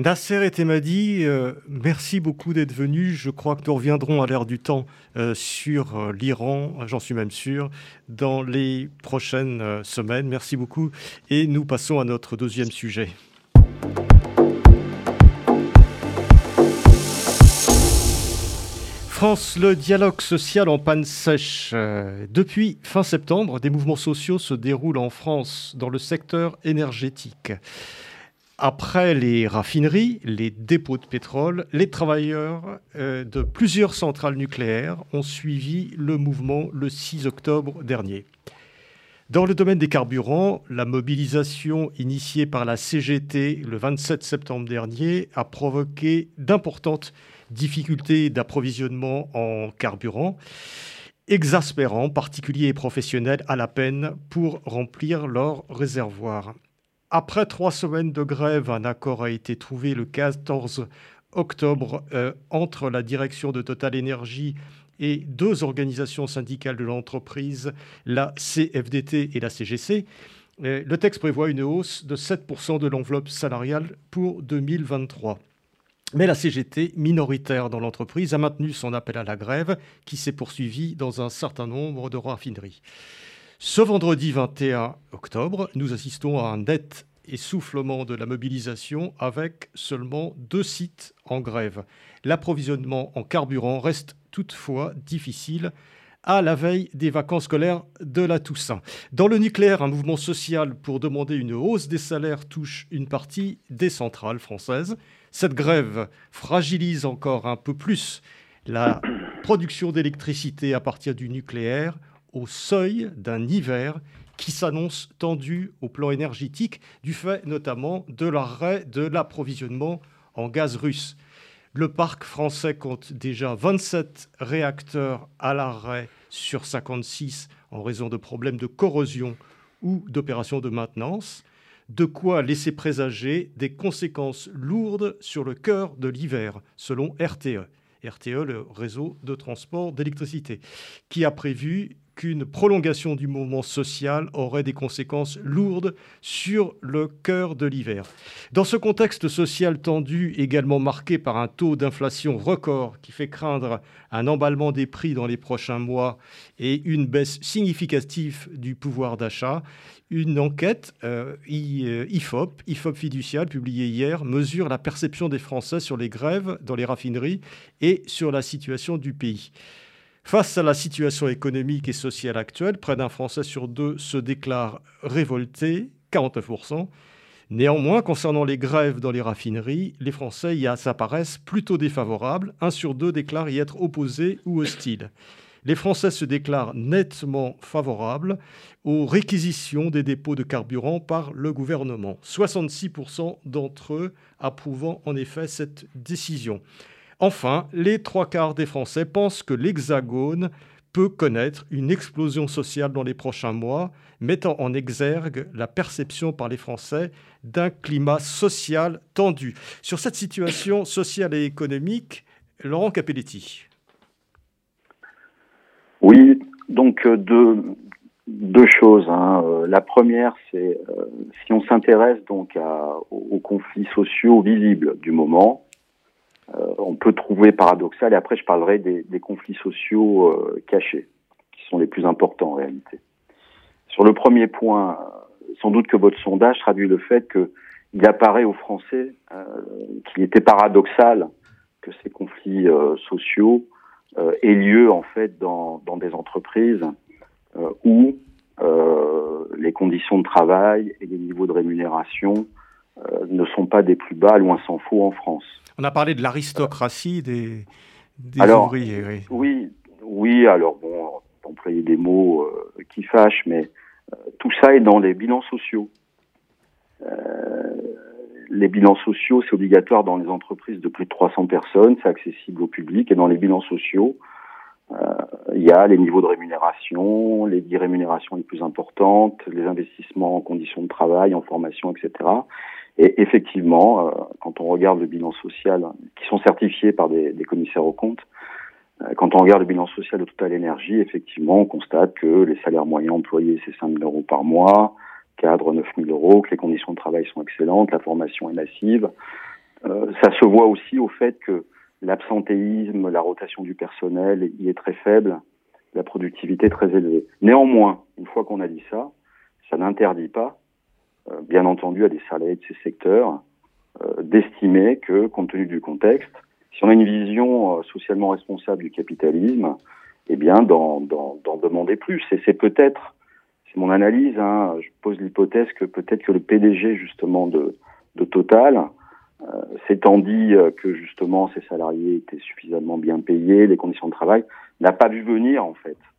Nasser et Temadi, euh, merci beaucoup d'être venus. Je crois que nous reviendrons à l'ère du temps euh, sur euh, l'Iran, j'en suis même sûr, dans les prochaines semaines. Merci beaucoup. Et nous passons à notre deuxième sujet. France, le dialogue social en panne sèche. Depuis fin septembre, des mouvements sociaux se déroulent en France dans le secteur énergétique. Après les raffineries, les dépôts de pétrole, les travailleurs euh, de plusieurs centrales nucléaires ont suivi le mouvement le 6 octobre dernier. Dans le domaine des carburants, la mobilisation initiée par la CGT le 27 septembre dernier a provoqué d'importantes difficultés d'approvisionnement en carburant, exaspérant particuliers et professionnels à la peine pour remplir leurs réservoirs. Après trois semaines de grève, un accord a été trouvé le 14 octobre euh, entre la direction de Total Énergie et deux organisations syndicales de l'entreprise, la CFDT et la CGC. Euh, le texte prévoit une hausse de 7% de l'enveloppe salariale pour 2023. Mais la CGT, minoritaire dans l'entreprise, a maintenu son appel à la grève qui s'est poursuivi dans un certain nombre de raffineries. Ce vendredi 21 octobre, nous assistons à un net essoufflement de la mobilisation avec seulement deux sites en grève. L'approvisionnement en carburant reste toutefois difficile à la veille des vacances scolaires de la Toussaint. Dans le nucléaire, un mouvement social pour demander une hausse des salaires touche une partie des centrales françaises. Cette grève fragilise encore un peu plus la production d'électricité à partir du nucléaire au seuil d'un hiver qui s'annonce tendu au plan énergétique, du fait notamment de l'arrêt de l'approvisionnement en gaz russe. Le parc français compte déjà 27 réacteurs à l'arrêt sur 56 en raison de problèmes de corrosion ou d'opérations de maintenance, de quoi laisser présager des conséquences lourdes sur le cœur de l'hiver, selon RTE. RTE, le réseau de transport d'électricité, qui a prévu qu'une prolongation du mouvement social aurait des conséquences lourdes sur le cœur de l'hiver. Dans ce contexte social tendu, également marqué par un taux d'inflation record qui fait craindre un emballement des prix dans les prochains mois et une baisse significative du pouvoir d'achat, une enquête euh, IFOP, IFOP fiducial, publiée hier, mesure la perception des Français sur les grèves dans les raffineries et sur la situation du pays. Face à la situation économique et sociale actuelle, près d'un Français sur deux se déclare révolté, 49%. Néanmoins, concernant les grèves dans les raffineries, les Français y apparaissent plutôt défavorables. Un sur deux déclare y être opposé ou hostile. Les Français se déclarent nettement favorables aux réquisitions des dépôts de carburant par le gouvernement. 66% d'entre eux approuvant en effet cette décision. Enfin, les trois quarts des Français pensent que l'Hexagone peut connaître une explosion sociale dans les prochains mois, mettant en exergue la perception par les Français d'un climat social tendu. Sur cette situation sociale et économique, Laurent Capelletti. Oui, donc euh, deux, choses. Hein. Euh, la première, c'est euh, si on s'intéresse donc aux conflits sociaux visibles du moment, on peut trouver paradoxal, et après je parlerai des, conflits sociaux euh, cachés, qui sont les plus importants en réalité. Sur le premier point, sans doute que votre sondage traduit le fait qu'il apparaît aux Français euh, qu'il était paradoxal que ces conflits sociaux aient lieu en fait dans, dans des entreprises où les conditions de travail et les niveaux de rémunération ne sont pas des plus bas, loin s'en faut, en France. On a parlé de l'aristocratie des, ouvriers. Oui. oui, alors bon, employer des mots euh, qui fâchent, mais euh, tout ça est dans les bilans sociaux. Euh, les bilans sociaux, c'est obligatoire dans les entreprises de plus de 300 personnes, c'est accessible au public, et dans les bilans sociaux, il y a les niveaux de rémunération, les dix rémunérations les plus importantes, les investissements en conditions de travail, en formation, etc. Et effectivement, euh, quand on regarde le bilan social, qui sont certifiés par des, des commissaires aux comptes, euh, quand on regarde le bilan social de Total Énergie, effectivement, on constate que les salaires moyens employés, c'est 5 000 euros par mois, cadre 9 000 euros, que les conditions de travail sont excellentes, la formation est massive, ça se voit aussi au fait que l'absentéisme, la rotation du personnel y est très faible, la productivité très élevée. Néanmoins, une fois qu'on a dit ça, ça n'interdit pas, euh, bien entendu, à des salariés de ces secteurs euh, d'estimer que, compte tenu du contexte, si on a une vision euh, socialement responsable du capitalisme, eh bien, d'en demander plus. C'est peut-être, c'est mon analyse, hein, je pose l'hypothèse que peut-être que le PDG justement de, Total euh, s'étant dit euh, que justement ces salariés étaient suffisamment bien payés, les conditions de travail, n'a pas vu venir en fait euh,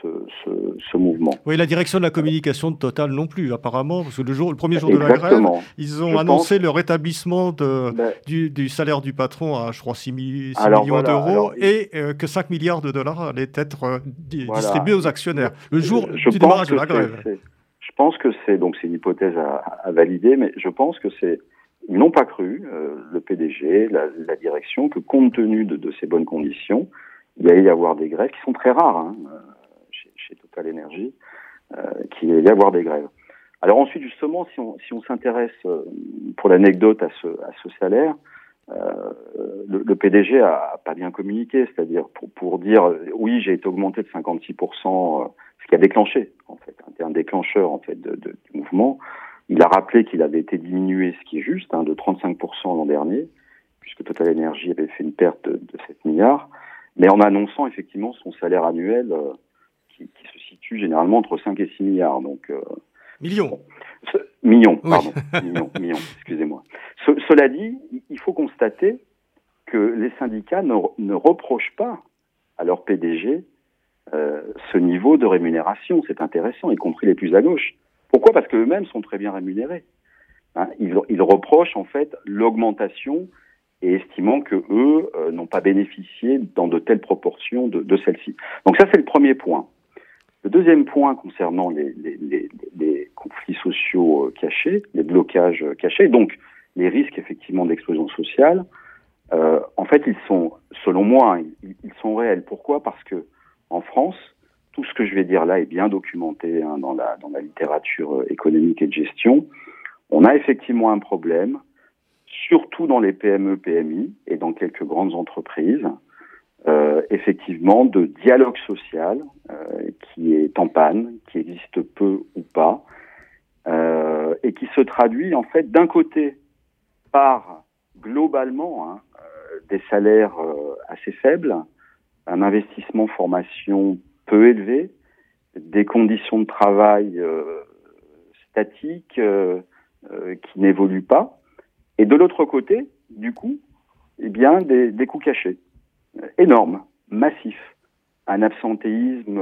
ce, ce, ce, mouvement. Oui, la direction de la communication de Total non plus, apparemment, parce que le, jour, le premier jour de la grève, ils ont annoncé le rétablissement de, ben, du, du, salaire du patron à, je crois, 6, 6 millions d'euros et que 5 milliards de dollars allaient être distribués aux actionnaires le jour je du démarrage de la grève. je pense que c'est, donc c'est une hypothèse à, à, valider, mais je pense que c'est ils n'ont pas cru, euh, le PDG, la, la, direction, que compte tenu de, de, ces bonnes conditions, il allait y avoir des grèves qui sont très rares hein, Total Energy, euh, qu'il allait y avoir des grèves. Alors ensuite, justement, si on, si on s'intéresse, euh, pour l'anecdote, à ce, à salaire, euh, le, PDG a pas bien communiqué, c'est-à-dire pour, dire oui, j'ai été augmenté de 56%, ce qui a déclenché, en fait, un déclencheur en fait du mouvement. Il a rappelé qu'il avait été diminué, ce qui est juste, hein, de 35% l'an dernier, puisque Total Energy avait fait une perte de, de 7 milliards, mais en annonçant effectivement son salaire annuel qui, qui, se situe généralement entre 5 et 6 milliards. Donc, euh, millions. Ce, millions, pardon. millions, millions, excusez-moi. Ce, cela dit, il faut constater que les syndicats ne, ne reprochent pas à leur PDG euh, ce niveau de rémunération. C'est intéressant, y compris les plus à gauche. Pourquoi? Parce qu'eux-mêmes sont très bien rémunérés. Hein, ils, ils, reprochent en fait l'augmentation et estimant que eux euh, n'ont pas bénéficié dans de telles proportions de, de celle-ci. Donc ça c'est le premier point. Le deuxième point concernant les, les, les, les conflits sociaux euh, cachés, les blocages cachés, donc les risques effectivement d'explosion sociale, euh, en fait ils sont, selon moi, ils, ils sont réels. Pourquoi? Parce que en France, tout ce que je vais dire là est bien documenté hein, dans, la, dans la littérature euh, économique et de gestion. On a effectivement un problème, surtout dans les PME, PMI et dans quelques grandes entreprises, euh, effectivement, de dialogue social euh, qui est en panne, qui existe peu ou pas, euh, et qui se traduit en fait d'un côté par globalement hein, des salaires assez faibles, un investissement formation peu élevé, des conditions de travail statiques qui n'évoluent pas, et de l'autre côté, du coup, eh bien, des, des coûts cachés énormes, massifs, un absentéisme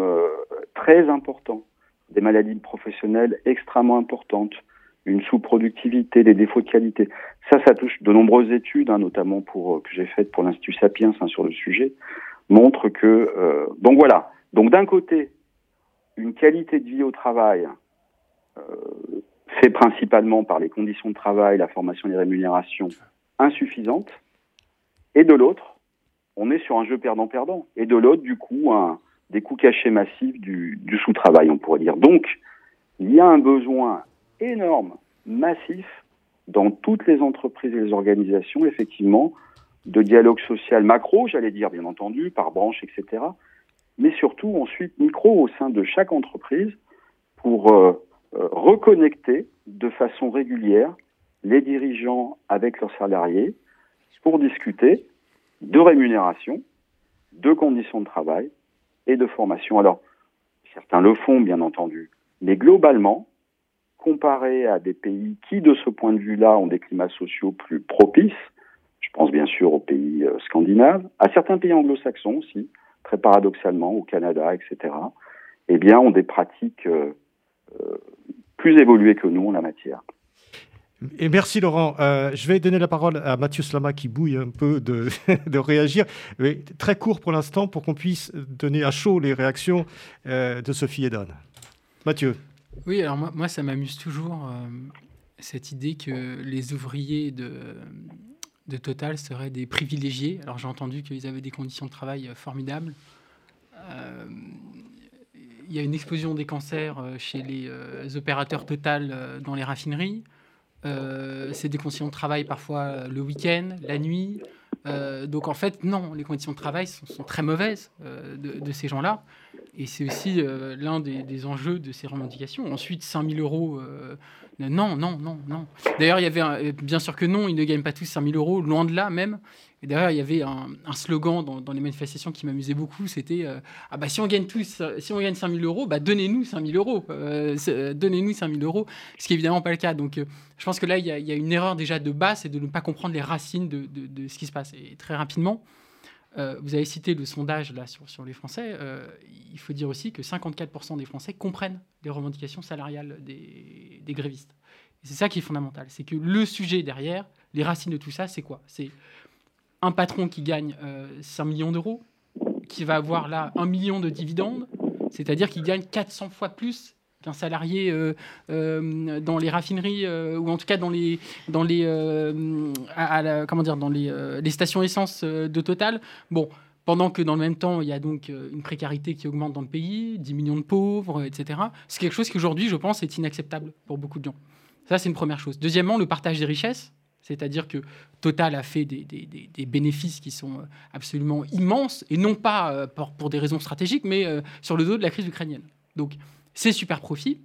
très important, des maladies professionnelles extrêmement importantes, une sous-productivité, des défauts de qualité. Ça, ça touche de nombreuses études, hein, notamment pour que j'ai faites pour l'Institut Sapiens hein, sur le sujet, montrent que euh, donc voilà, donc d'un côté, une qualité de vie au travail euh, fait principalement par les conditions de travail, la formation et les rémunérations insuffisantes, et de l'autre, on est sur un jeu perdant-perdant, et de l'autre, du coup, des coûts cachés massifs du, du sous-travail, on pourrait dire. Donc, il y a un besoin énorme, massif, dans toutes les entreprises et les organisations, effectivement, de dialogue social macro, j'allais dire, bien entendu, par branche, etc., mais surtout ensuite micro au sein de chaque entreprise pour euh, euh, reconnecter de façon régulière les dirigeants avec leurs salariés pour discuter de rémunération, de conditions de travail et de formation. Alors, certains le font, bien entendu, mais globalement, comparé à des pays qui, de ce point de vue-là, ont des climats sociaux plus propices, je pense bien sûr aux pays euh, scandinaves, à certains pays anglo-saxons aussi, très paradoxalement, au Canada, etc., eh bien, ont des pratiques euh, euh, plus évoluées que nous en la matière. Et merci Laurent. Euh, je vais donner la parole à Mathieu Slama qui bouille un peu de, réagir. Mais très court pour l'instant pour qu'on puisse donner à chaud les réactions euh, de Sophie et Dan. Mathieu. Oui, alors moi, ça m'amuse toujours euh, cette idée que les ouvriers de, de Total seraient des privilégiés. Alors j'ai entendu qu'ils avaient des conditions de travail formidables. Il y a une explosion des cancers chez les opérateurs Total dans les raffineries. C'est des conditions de travail parfois le week-end, la nuit. donc en fait, non, les conditions de travail sont, très mauvaises de, de, ces gens-là. Et c'est aussi l'un des, enjeux de ces revendications. Ensuite, 5000 euros non, non, non, non. D'ailleurs, il y avait, euh, bien sûr que non, ils ne gagnent pas tous 5000 euros, loin de là même. Et d'ailleurs, il y avait un, slogan dans, les manifestations qui m'amusait beaucoup, c'était euh, ah bah si on gagne tous, si on gagne 5000 euros, bah donnez-nous 5000 euros, euh, donnez-nous 5000 euros, ce qui est évidemment pas le cas. Donc, je pense que là, il y, a, une erreur déjà de base, c'est de ne pas comprendre les racines de, ce qui se passe. Et très rapidement, vous avez cité le sondage là sur, les Français. il faut dire aussi que 54% des Français comprennent les revendications salariales des, des grévistes. C'est ça qui est fondamental. C'est que le sujet derrière, les racines de tout ça, c'est quoi? C'est un patron qui gagne 5 euh, millions d'euros, qui va avoir là 1 million de dividendes, c'est-à-dire qu'il gagne 400 fois plus qu'un salarié euh, euh, dans les raffineries ou en tout cas dans les dans les comment dire dans les, stations essence de Total. Bon, pendant que dans le même temps, il y a donc une précarité qui augmente dans le pays, 10 millions de pauvres, etc. C'est quelque chose qui aujourd'hui, je pense, est inacceptable pour beaucoup de gens. Ça, c'est une première chose. Deuxièmement, le partage des richesses. C'est-à-dire que Total a fait des, bénéfices qui sont euh, absolument immenses, et non pas euh, pour, des raisons stratégiques, mais euh, sur le dos de la crise ukrainienne. Donc, ces super profits,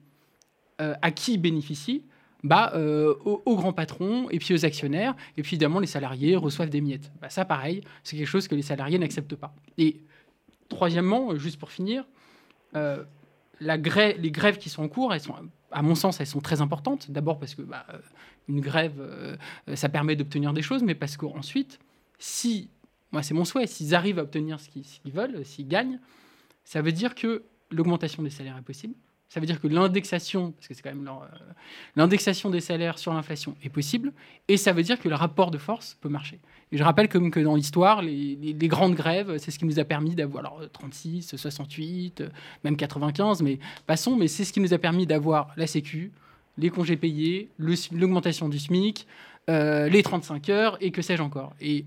à qui bénéficient bah, aux, grands patrons et puis aux actionnaires. Et puis évidemment, les salariés reçoivent des miettes. Bah, ça, pareil, c'est quelque chose que les salariés n'acceptent pas. Et troisièmement, juste pour finir, les grèves qui sont en cours, elles sont à mon sens, elles sont très importantes. D'abord parce que bah, une grève, euh, ça permet d'obtenir des choses, mais parce qu'ensuite, si, moi c'est mon souhait, s'ils arrivent à obtenir ce qu'ils veulent, s'ils gagnent, ça veut dire que l'augmentation des salaires est possible. Ça veut dire que l'indexation, parce que c'est quand même euh, l'indexation des salaires sur l'inflation est possible, et ça veut dire que le rapport de force peut marcher. Et je rappelle que dans l'histoire, les, grandes grèves, c'est ce qui nous a permis d'avoir 36, 68, même 95, mais passons, mais c'est ce qui nous a permis d'avoir la Sécu, les congés payés, l'augmentation du SMIC, euh, les 35 heures, et que sais-je encore. Et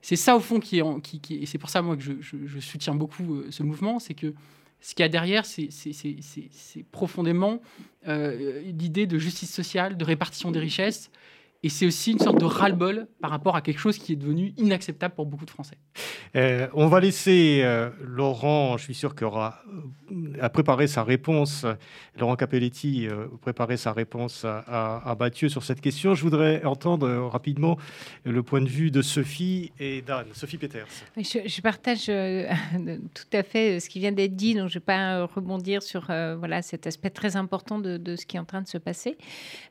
c'est ça au fond qui est, et c'est pour ça moi que je, je soutiens beaucoup euh, ce mouvement, c'est que ce qu'il y a derrière, c'est profondément euh, l'idée de justice sociale, de répartition des richesses, et c'est aussi une sorte de ras-le-bol par rapport à quelque chose qui est devenu inacceptable pour beaucoup de Français. Euh, on va laisser euh, Laurent, je suis sûr qu'il aura à préparer sa réponse, Laurent Capelletti, préparer sa réponse à, à, Mathieu sur cette question. Je voudrais entendre rapidement le point de vue de Sophie et d'Anne. Sophie Peters. Je, partage tout à fait ce qui vient d'être dit, donc je ne vais pas rebondir sur voilà, cet aspect très important de, de, ce qui est en train de se passer.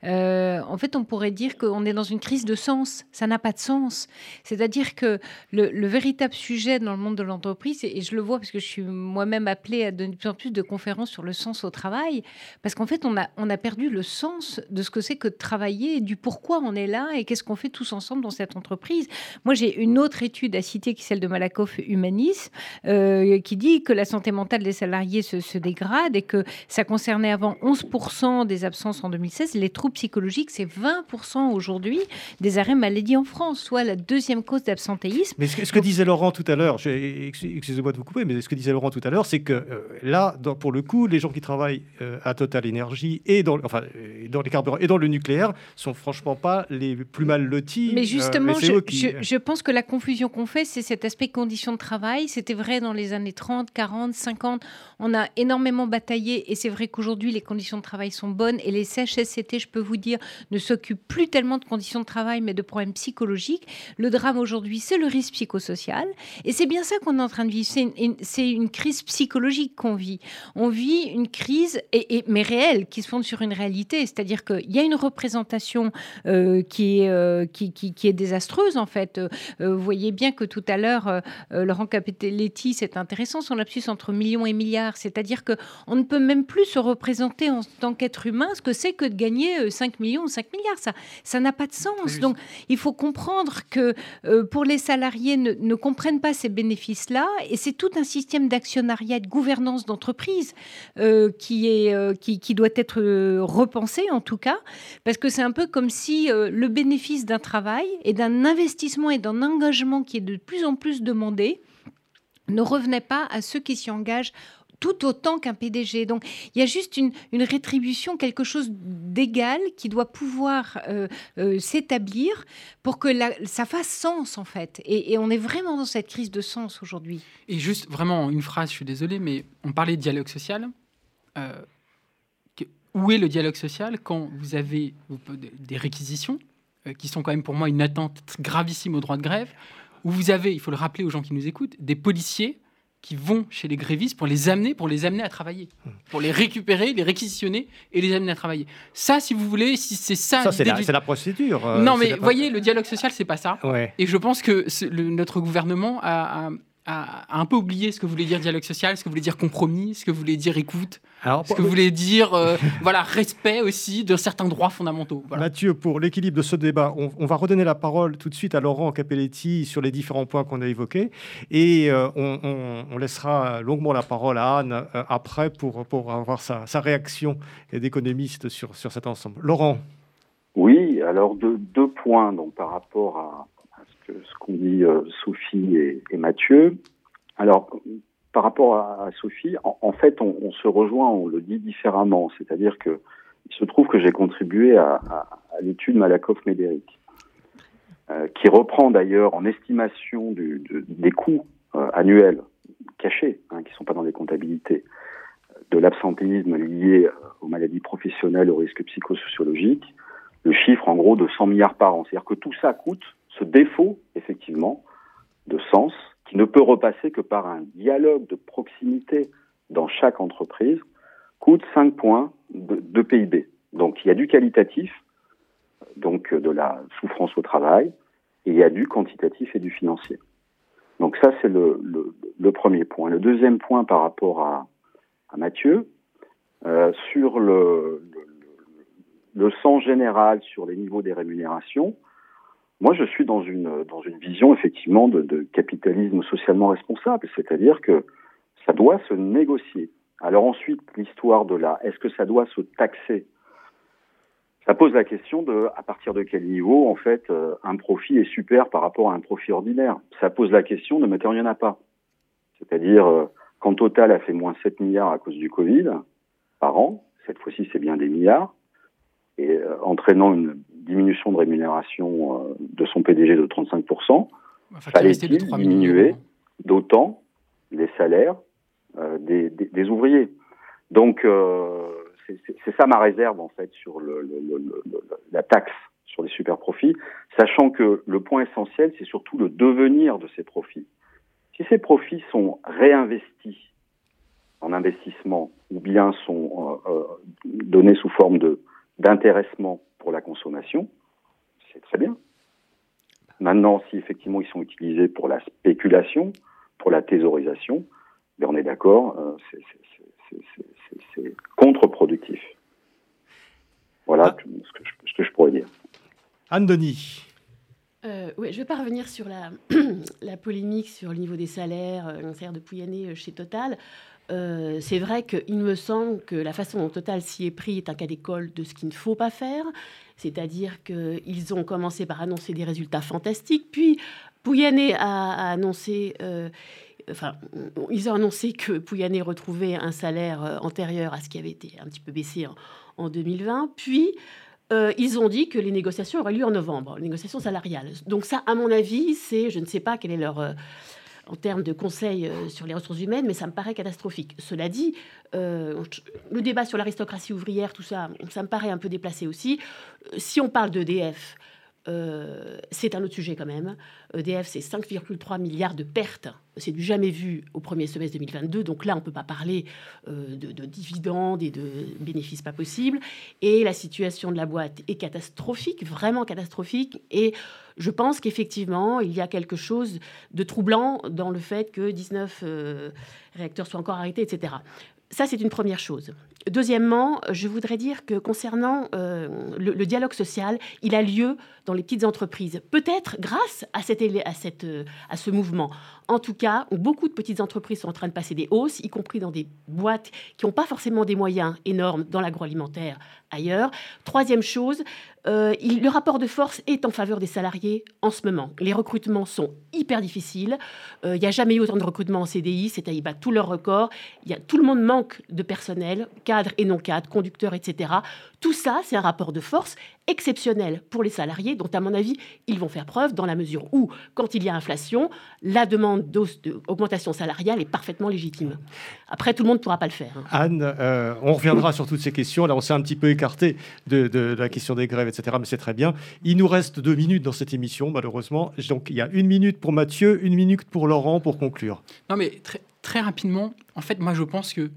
en fait, on pourrait dire que on est dans une crise de sens. Ça n'a pas de sens. C'est-à-dire que le, véritable sujet dans le monde de l'entreprise, et je le vois parce que je suis moi-même appelée à donner de plus en plus de conférences sur le sens au travail, parce qu'en fait, on a, on a perdu le sens de ce que c'est que de travailler, du pourquoi on est là et qu'est-ce qu'on fait tous ensemble dans cette entreprise. Moi, j'ai une autre étude à citer qui est celle de Malakoff Humanis, euh, qui dit que la santé mentale des salariés se, se dégrade et que ça concernait avant 11% des absences en 2016. Les troubles psychologiques, c'est 20% aujourd'hui aujourd'hui des arrêts maladie en France, soit la deuxième cause d'absentéisme. Mais ce que, disait Laurent tout à l'heure, excusez-moi de vous couper, mais ce que disait Laurent tout à l'heure, c'est que euh, là, pour le coup, les gens qui travaillent euh, à Total Énergie et dans, enfin, dans les carburants et dans le nucléaire sont franchement pas les plus mal lotis. Mais euh, justement, je, pense que la confusion qu'on fait, c'est cet aspect conditions de travail. C'était vrai dans les années 30, 40, 50. On a énormément bataillé et c'est vrai qu'aujourd'hui, les conditions de travail sont bonnes et les CHSCT, je peux vous dire, ne s'occupent plus tellement de conditions de travail, mais de problèmes psychologiques. Le drame aujourd'hui, c'est le risque psychosocial. Et c'est bien ça qu'on est en train de vivre. C'est une, crise psychologique qu'on vit. On vit une crise, mais réelle, qui se fonde sur une réalité. C'est-à-dire qu'il y a une représentation euh, qui, est, euh, qui, est désastreuse, en fait. Euh, vous voyez bien que tout à l'heure, Laurent Capitelletti, c'est intéressant, son lapsus entre millions et milliards. C'est-à-dire qu'on ne peut même plus se représenter en tant qu'être humain ce que c'est que de gagner 5 millions ou 5 milliards. Ça, ça n'a pas de sens. Donc, il faut comprendre que euh, pour les salariés ne, ne, comprennent pas ces bénéfices-là, et c'est tout un système d'actionnariat, de gouvernance d'entreprise euh, qui est euh, qui, qui, doit être repensé en tout cas, parce que c'est un peu comme si le bénéfice d'un travail et d'un investissement et d'un engagement qui est de plus en plus demandé ne revenait pas à ceux qui s'y engagent tout autant qu'un PDG. Donc il y a juste une, rétribution, quelque chose d'égal qui doit pouvoir euh, euh, s'établir pour que ça fasse sens en fait. Et, on est vraiment dans cette crise de sens aujourd'hui. Et juste vraiment une phrase, je suis désolé, mais on parlait de dialogue social. Euh, où est le dialogue social quand vous avez des réquisitions qui sont quand même pour moi une attente gravissime au droit de grève, où vous avez, il faut le rappeler aux gens qui nous écoutent, des policiers qui vont chez les grévistes pour les amener, pour les amener à travailler, pour les récupérer, les réquisitionner et les amener à travailler. Ça, si vous voulez, si c'est ça, ça c'est la, procédure. Euh, non, mais voyez, le dialogue social, c'est pas ça. Et je pense que notre gouvernement a, a, un peu oublié ce que voulait dire dialogue social, ce que voulait dire compromis, ce que voulait dire écoute, ce que voulait dire euh, voilà respect aussi de certains droits fondamentaux. Mathieu, pour l'équilibre de ce débat, on, va redonner la parole tout de suite à Laurent Capelletti sur les différents points qu'on a évoqués et euh, on, laissera longuement la parole à Anne euh, après pour, pour avoir sa, réaction d'économiste sur, sur cet ensemble. Laurent. Oui, alors deux, deux points donc, par rapport à, ce qu'ont dit euh, Sophie et, Mathieu. Alors, par rapport à, Sophie, en, fait, on, se rejoint, on le dit différemment. C'est-à-dire que il se trouve que j'ai contribué à, l'étude Malakoff-Médéric, euh, qui reprend d'ailleurs en estimation des coûts euh, annuels cachés, hein, qui ne sont pas dans les comptabilités, de l'absentéisme lié aux maladies professionnelles, aux risques psychosociologiques, le chiffre en gros de 100 milliards par an. C'est-à-dire que tout ça coûte ce défaut, effectivement, de sens, qui ne peut repasser que par un dialogue de proximité dans chaque entreprise, coûte 5 points de, PIB. Donc il y a du qualitatif, donc de la souffrance au travail, et il y a du quantitatif et du financier. Donc ça, c'est le, premier point. Le deuxième point par rapport à, Mathieu, euh, sur le, sens général sur les niveaux des rémunérations, moi, je suis dans une, dans une vision effectivement de, capitalisme socialement responsable, c'est-à-dire que ça doit se négocier. Alors ensuite, l'histoire de la, est-ce que ça doit se taxer? Ça pose la question de, à partir de quel niveau, en fait, euh, un profit est super par rapport à un profit ordinaire? Ça pose la question de, mais il n'y en a pas. C'est-à-dire, euh, quand Total a fait moins 7 milliards à cause du Covid par an, cette fois-ci c'est bien des milliards, et euh, entraînant une diminution de rémunération euh, de son PDG de 35%, fallait-il diminuer d'autant les salaires euh, des, des, ouvriers Donc, c'est ça ma réserve en fait sur le, le, la taxe sur les super profits, sachant que le point essentiel, c'est surtout le devenir de ces profits. Si ces profits sont réinvestis en investissement ou bien sont donnés sous forme de d'intéressement pour la consommation, c'est très bien. Maintenant, si effectivement ils sont utilisés pour la spéculation, pour la thésaurisation, ben on est d'accord, euh, c'est contre-productif. Voilà ah. ce, que je, pourrais dire. Anne-Denis. Euh, oui, je ne vais pas revenir sur la, la, polémique sur le niveau des salaires, euh, salaire de Pouyanné chez Total. Euh, c'est vrai qu'il me semble que la façon dont Total s'y est pris est un cas d'école de ce qu'il ne faut pas faire. C'est-à-dire qu'ils ont commencé par annoncer des résultats fantastiques, puis Pouyanné a, annoncé... Euh, enfin, ils ont annoncé que Pouyanné retrouvait un salaire euh, antérieur à ce qui avait été un petit peu baissé en, 2020. Puis, ils ont dit que les négociations auraient lieu en novembre, les négociations salariales. Donc ça, à mon avis, c'est, je ne sais pas quelle est leur en termes de conseils euh, sur les ressources humaines, mais ça me paraît catastrophique. Cela dit, euh, le débat sur l'aristocratie ouvrière, tout ça, ça me paraît un peu déplacé aussi. Euh, si on parle d'EDF, euh, c'est un autre sujet quand même. EDF, c'est 5,3 milliards de pertes. C'est du jamais vu au premier semestre 2022. Donc là, on ne peut pas parler euh, de, dividendes et de bénéfices pas possibles. Et la situation de la boîte est catastrophique, vraiment catastrophique. Et je pense qu'effectivement, il y a quelque chose de troublant dans le fait que 19 euh, réacteurs soient encore arrêtés, etc. Ça, c'est une première chose. Deuxièmement, je voudrais dire que concernant euh, le, dialogue social, il a lieu dans les petites entreprises, peut-être grâce à, cette, à, cette, euh, à ce mouvement. En tout cas, beaucoup de petites entreprises sont en train de passer des hausses, y compris dans des boîtes qui n'ont pas forcément des moyens énormes dans l'agroalimentaire ailleurs. Troisième chose, euh, le rapport de force est en faveur des salariés en ce moment. Les recrutements sont hyper difficiles. Euh, il n'y a jamais eu autant de recrutements en CDI, c'est-à-dire battent tous leurs records. Tout le monde manque de personnel, cadres et non cadres, conducteurs, etc. Tout ça, c'est un rapport de force exceptionnel pour les salariés, dont, à mon avis, ils vont faire preuve dans la mesure où, quand il y a inflation, la demande d'augmentation salariale est parfaitement légitime. Après, tout le monde ne pourra pas le faire. Hein. Anne, euh, on reviendra sur toutes ces questions. Là, on s'est un petit peu écarté de, la question des grèves, etc. Mais c'est très bien. Il nous reste deux minutes dans cette émission, malheureusement. Donc, il y a une minute pour Mathieu, une minute pour Laurent pour conclure. Non, mais très, très rapidement, en fait, moi, je pense que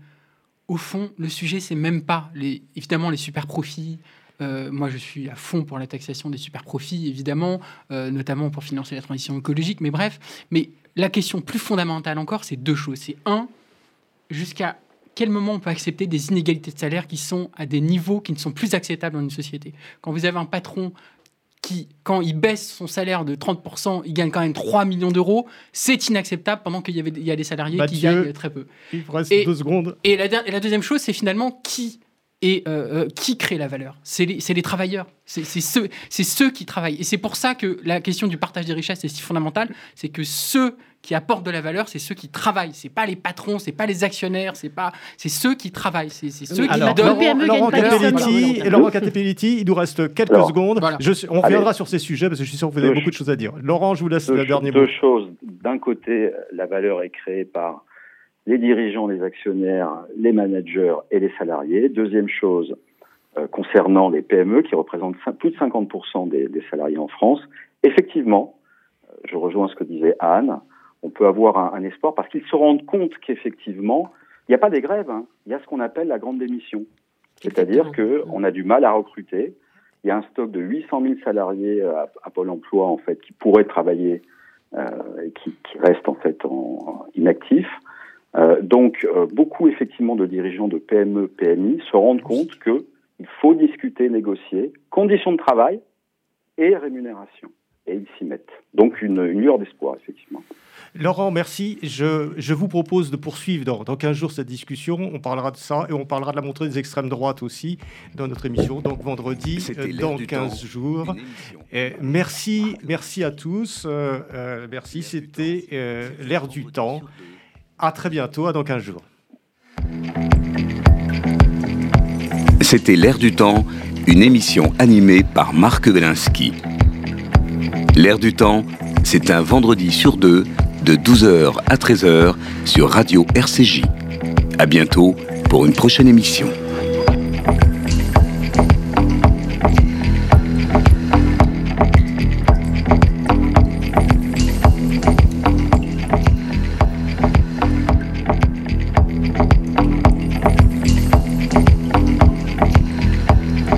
au fond, le sujet, c'est même pas les, évidemment les super profits, euh, moi, je suis à fond pour la taxation des super profits, évidemment, euh, notamment pour financer la transition écologique. Mais bref, mais la question plus fondamentale encore, c'est deux choses. C'est un, jusqu'à quel moment on peut accepter des inégalités de salaire qui sont à des niveaux qui ne sont plus acceptables dans une société? Quand vous avez un patron qui, quand il baisse son salaire de 30%, il gagne quand même 3 millions d'euros, c'est inacceptable pendant qu'il y, avait, il y a des salariés qui gagnent très peu. Il reste deux secondes. Et la, et la deuxième chose, c'est finalement qui et euh, euh, qui crée la valeur C'est les, travailleurs, c'est ceux, ceux qui travaillent. Et c'est pour ça que la question du partage des richesses est si fondamentale, c'est que ceux qui apportent de la valeur, c'est ceux qui travaillent. C'est pas les patrons, c'est pas les actionnaires, c'est pas, c'est ceux qui travaillent, c'est ceux qui Alors, donnent. Laurent, Laurent il nous reste quelques secondes. on reviendra sur ces sujets parce que je suis sûr que vous avez beaucoup de choses à dire. Laurent, je vous laisse le dernier mot. Deux choses. D'un côté, la valeur est créée par les dirigeants, les actionnaires, les managers et les salariés. Deuxième chose, euh, concernant les PME qui représentent plus de 50% des, salariés en France, effectivement, euh, je rejoins ce que disait Anne, on peut avoir un, espoir parce qu'ils se rendent compte qu'effectivement, il n'y a pas des grèves, hein. il y a ce qu'on appelle la grande démission. C'est-à-dire qu'on a du mal à recruter. Il y a un stock de 800 000 salariés à, Pôle emploi en fait qui pourraient travailler euh, et qui, restent en fait en, inactifs. Euh, donc, euh, beaucoup effectivement de dirigeants de PME, PMI se rendent compte qu'il faut discuter, négocier, conditions de travail et rémunération. Et ils s'y mettent. Donc, une, lueur d'espoir, effectivement. Laurent, merci. Je, vous propose de poursuivre dans, dans 15 jours cette discussion. On parlera de ça et on parlera de la montée des extrêmes droites aussi dans notre émission. Donc vendredi, euh, dans 15 jours. Et merci, merci à tous. merci, c'était l'ère du temps. À très bientôt, à dans 15 jours. C'était L'air du temps, une émission animée par Marc Belinsky. L'air du temps, c'est un vendredi sur deux, de 12h à 13h sur Radio RCJ. À bientôt pour une prochaine émission.